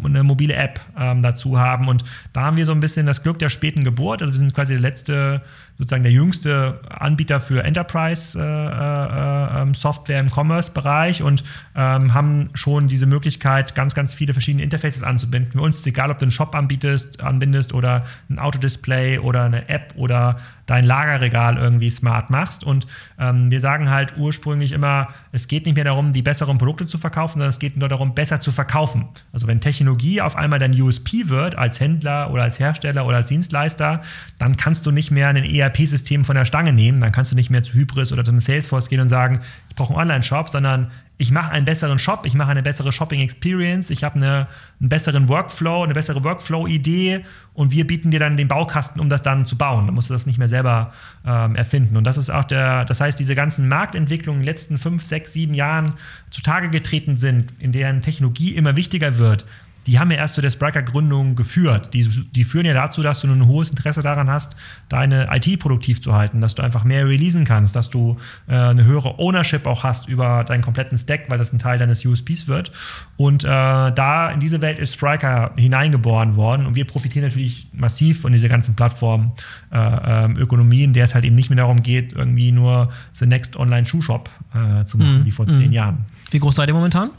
eine mobile App äh, ähm, dazu haben. Und da haben wir so ein bisschen das Glück der späten Geburt. Also wir sind quasi der letzte, sozusagen der jüngste Anbieter für Enterprise-Software äh, äh, ähm, im Commerce-Bereich und ähm, haben schon diese Möglichkeit, ganz, ganz viele verschiedene Interfaces anzubinden. Für uns ist es egal, ob du einen Shop anbietest, anbindest oder ein Autodisplay oder eine App oder dein Lagerregal irgendwie smart machst. Und ähm, wir sagen halt ursprünglich immer, es geht nicht mehr darum, die besseren Produkte zu verkaufen, sondern es geht nur darum, besser zu verkaufen. Also wenn Technologie auf einmal dein USP wird, als Händler oder als Hersteller oder als Dienstleister, dann kannst du nicht mehr ein ERP-System von der Stange nehmen, dann kannst du nicht mehr zu Hybris oder zu Salesforce gehen und sagen, ich brauche einen Online-Shop, sondern ich mache einen besseren Shop, ich mache eine bessere Shopping Experience, ich habe eine, einen besseren Workflow, eine bessere Workflow-Idee und wir bieten dir dann den Baukasten, um das dann zu bauen. Dann musst du das nicht mehr selber ähm, erfinden. Und das ist auch der, das heißt, diese ganzen Marktentwicklungen in den letzten fünf, sechs, sieben Jahren zutage getreten sind, in deren Technologie immer wichtiger wird, die haben ja erst zu der Spriker-Gründung geführt. Die, die führen ja dazu, dass du ein hohes Interesse daran hast, deine IT produktiv zu halten, dass du einfach mehr releasen kannst, dass du äh, eine höhere Ownership auch hast über deinen kompletten Stack, weil das ein Teil deines USPs wird. Und äh, da in diese Welt ist Spriker hineingeboren worden und wir profitieren natürlich massiv von dieser ganzen Plattform-Ökonomie, äh, in der es halt eben nicht mehr darum geht, irgendwie nur the next Online-Schuhshop äh, zu machen, mhm. wie vor zehn mhm. Jahren. Wie groß seid ihr momentan?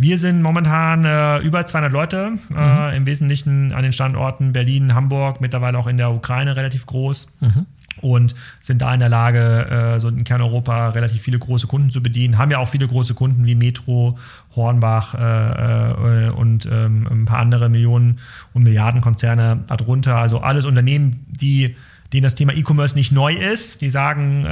Wir sind momentan äh, über 200 Leute, äh, mhm. im Wesentlichen an den Standorten Berlin, Hamburg, mittlerweile auch in der Ukraine relativ groß. Mhm. Und sind da in der Lage, äh, so in Kerneuropa relativ viele große Kunden zu bedienen. Haben ja auch viele große Kunden wie Metro, Hornbach äh, und ähm, ein paar andere Millionen- und Milliardenkonzerne darunter. Also alles Unternehmen, die denen das Thema E-Commerce nicht neu ist. Die sagen, äh,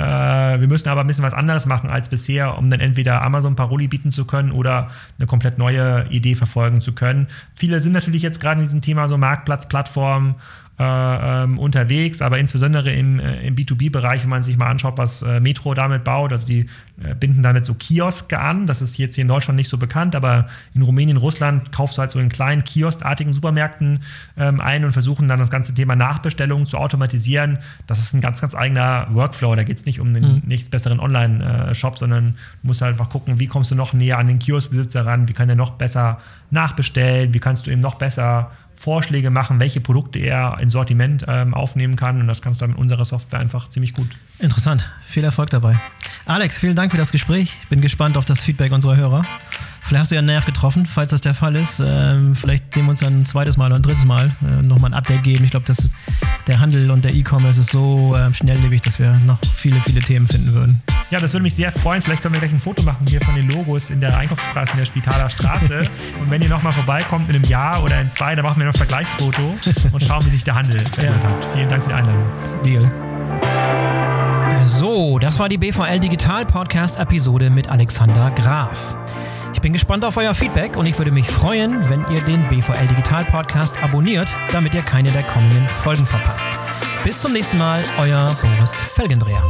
wir müssen aber ein bisschen was anderes machen als bisher, um dann entweder Amazon Paroli bieten zu können oder eine komplett neue Idee verfolgen zu können. Viele sind natürlich jetzt gerade in diesem Thema so Marktplatz, Plattform äh, ähm, unterwegs, aber insbesondere im, äh, im B2B-Bereich, wenn man sich mal anschaut, was äh, Metro damit baut, also die äh, binden damit so Kioske an, das ist jetzt hier in Deutschland nicht so bekannt, aber in Rumänien, Russland kaufst du halt so in kleinen kioskartigen Supermärkten ähm, ein und versuchen dann das ganze Thema Nachbestellungen zu automatisieren. Das ist ein ganz, ganz eigener Workflow, da geht es nicht um einen mhm. nichts besseren Online-Shop, sondern du musst halt einfach gucken, wie kommst du noch näher an den Kioskbesitzer ran, wie kann er noch besser nachbestellen, wie kannst du ihm noch besser Vorschläge machen, welche Produkte er ins Sortiment ähm, aufnehmen kann. Und das kannst du dann mit unserer Software einfach ziemlich gut. Interessant. Viel Erfolg dabei. Alex, vielen Dank für das Gespräch. Bin gespannt auf das Feedback unserer Hörer. Vielleicht hast du ja einen Nerv getroffen, falls das der Fall ist. Ähm, vielleicht dem uns dann ein zweites Mal oder ein drittes Mal äh, nochmal ein Update geben. Ich glaube, der Handel und der E-Commerce ist so äh, schnelllebig, dass wir noch viele, viele Themen finden würden. Ja, das würde mich sehr freuen. Vielleicht können wir gleich ein Foto machen hier von den Logos in der Einkaufsstraße in der Spitaler Straße. und wenn ihr nochmal vorbeikommt in einem Jahr oder in zwei, dann machen wir noch ein Vergleichsfoto und schauen, wie sich der Handel verändert ja. hat. Vielen Dank für die Einladung. Deal. So, das war die BVL Digital Podcast Episode mit Alexander Graf. Ich bin gespannt auf euer Feedback und ich würde mich freuen, wenn ihr den BVL Digital Podcast abonniert, damit ihr keine der kommenden Folgen verpasst. Bis zum nächsten Mal, euer Boris Felgendreher.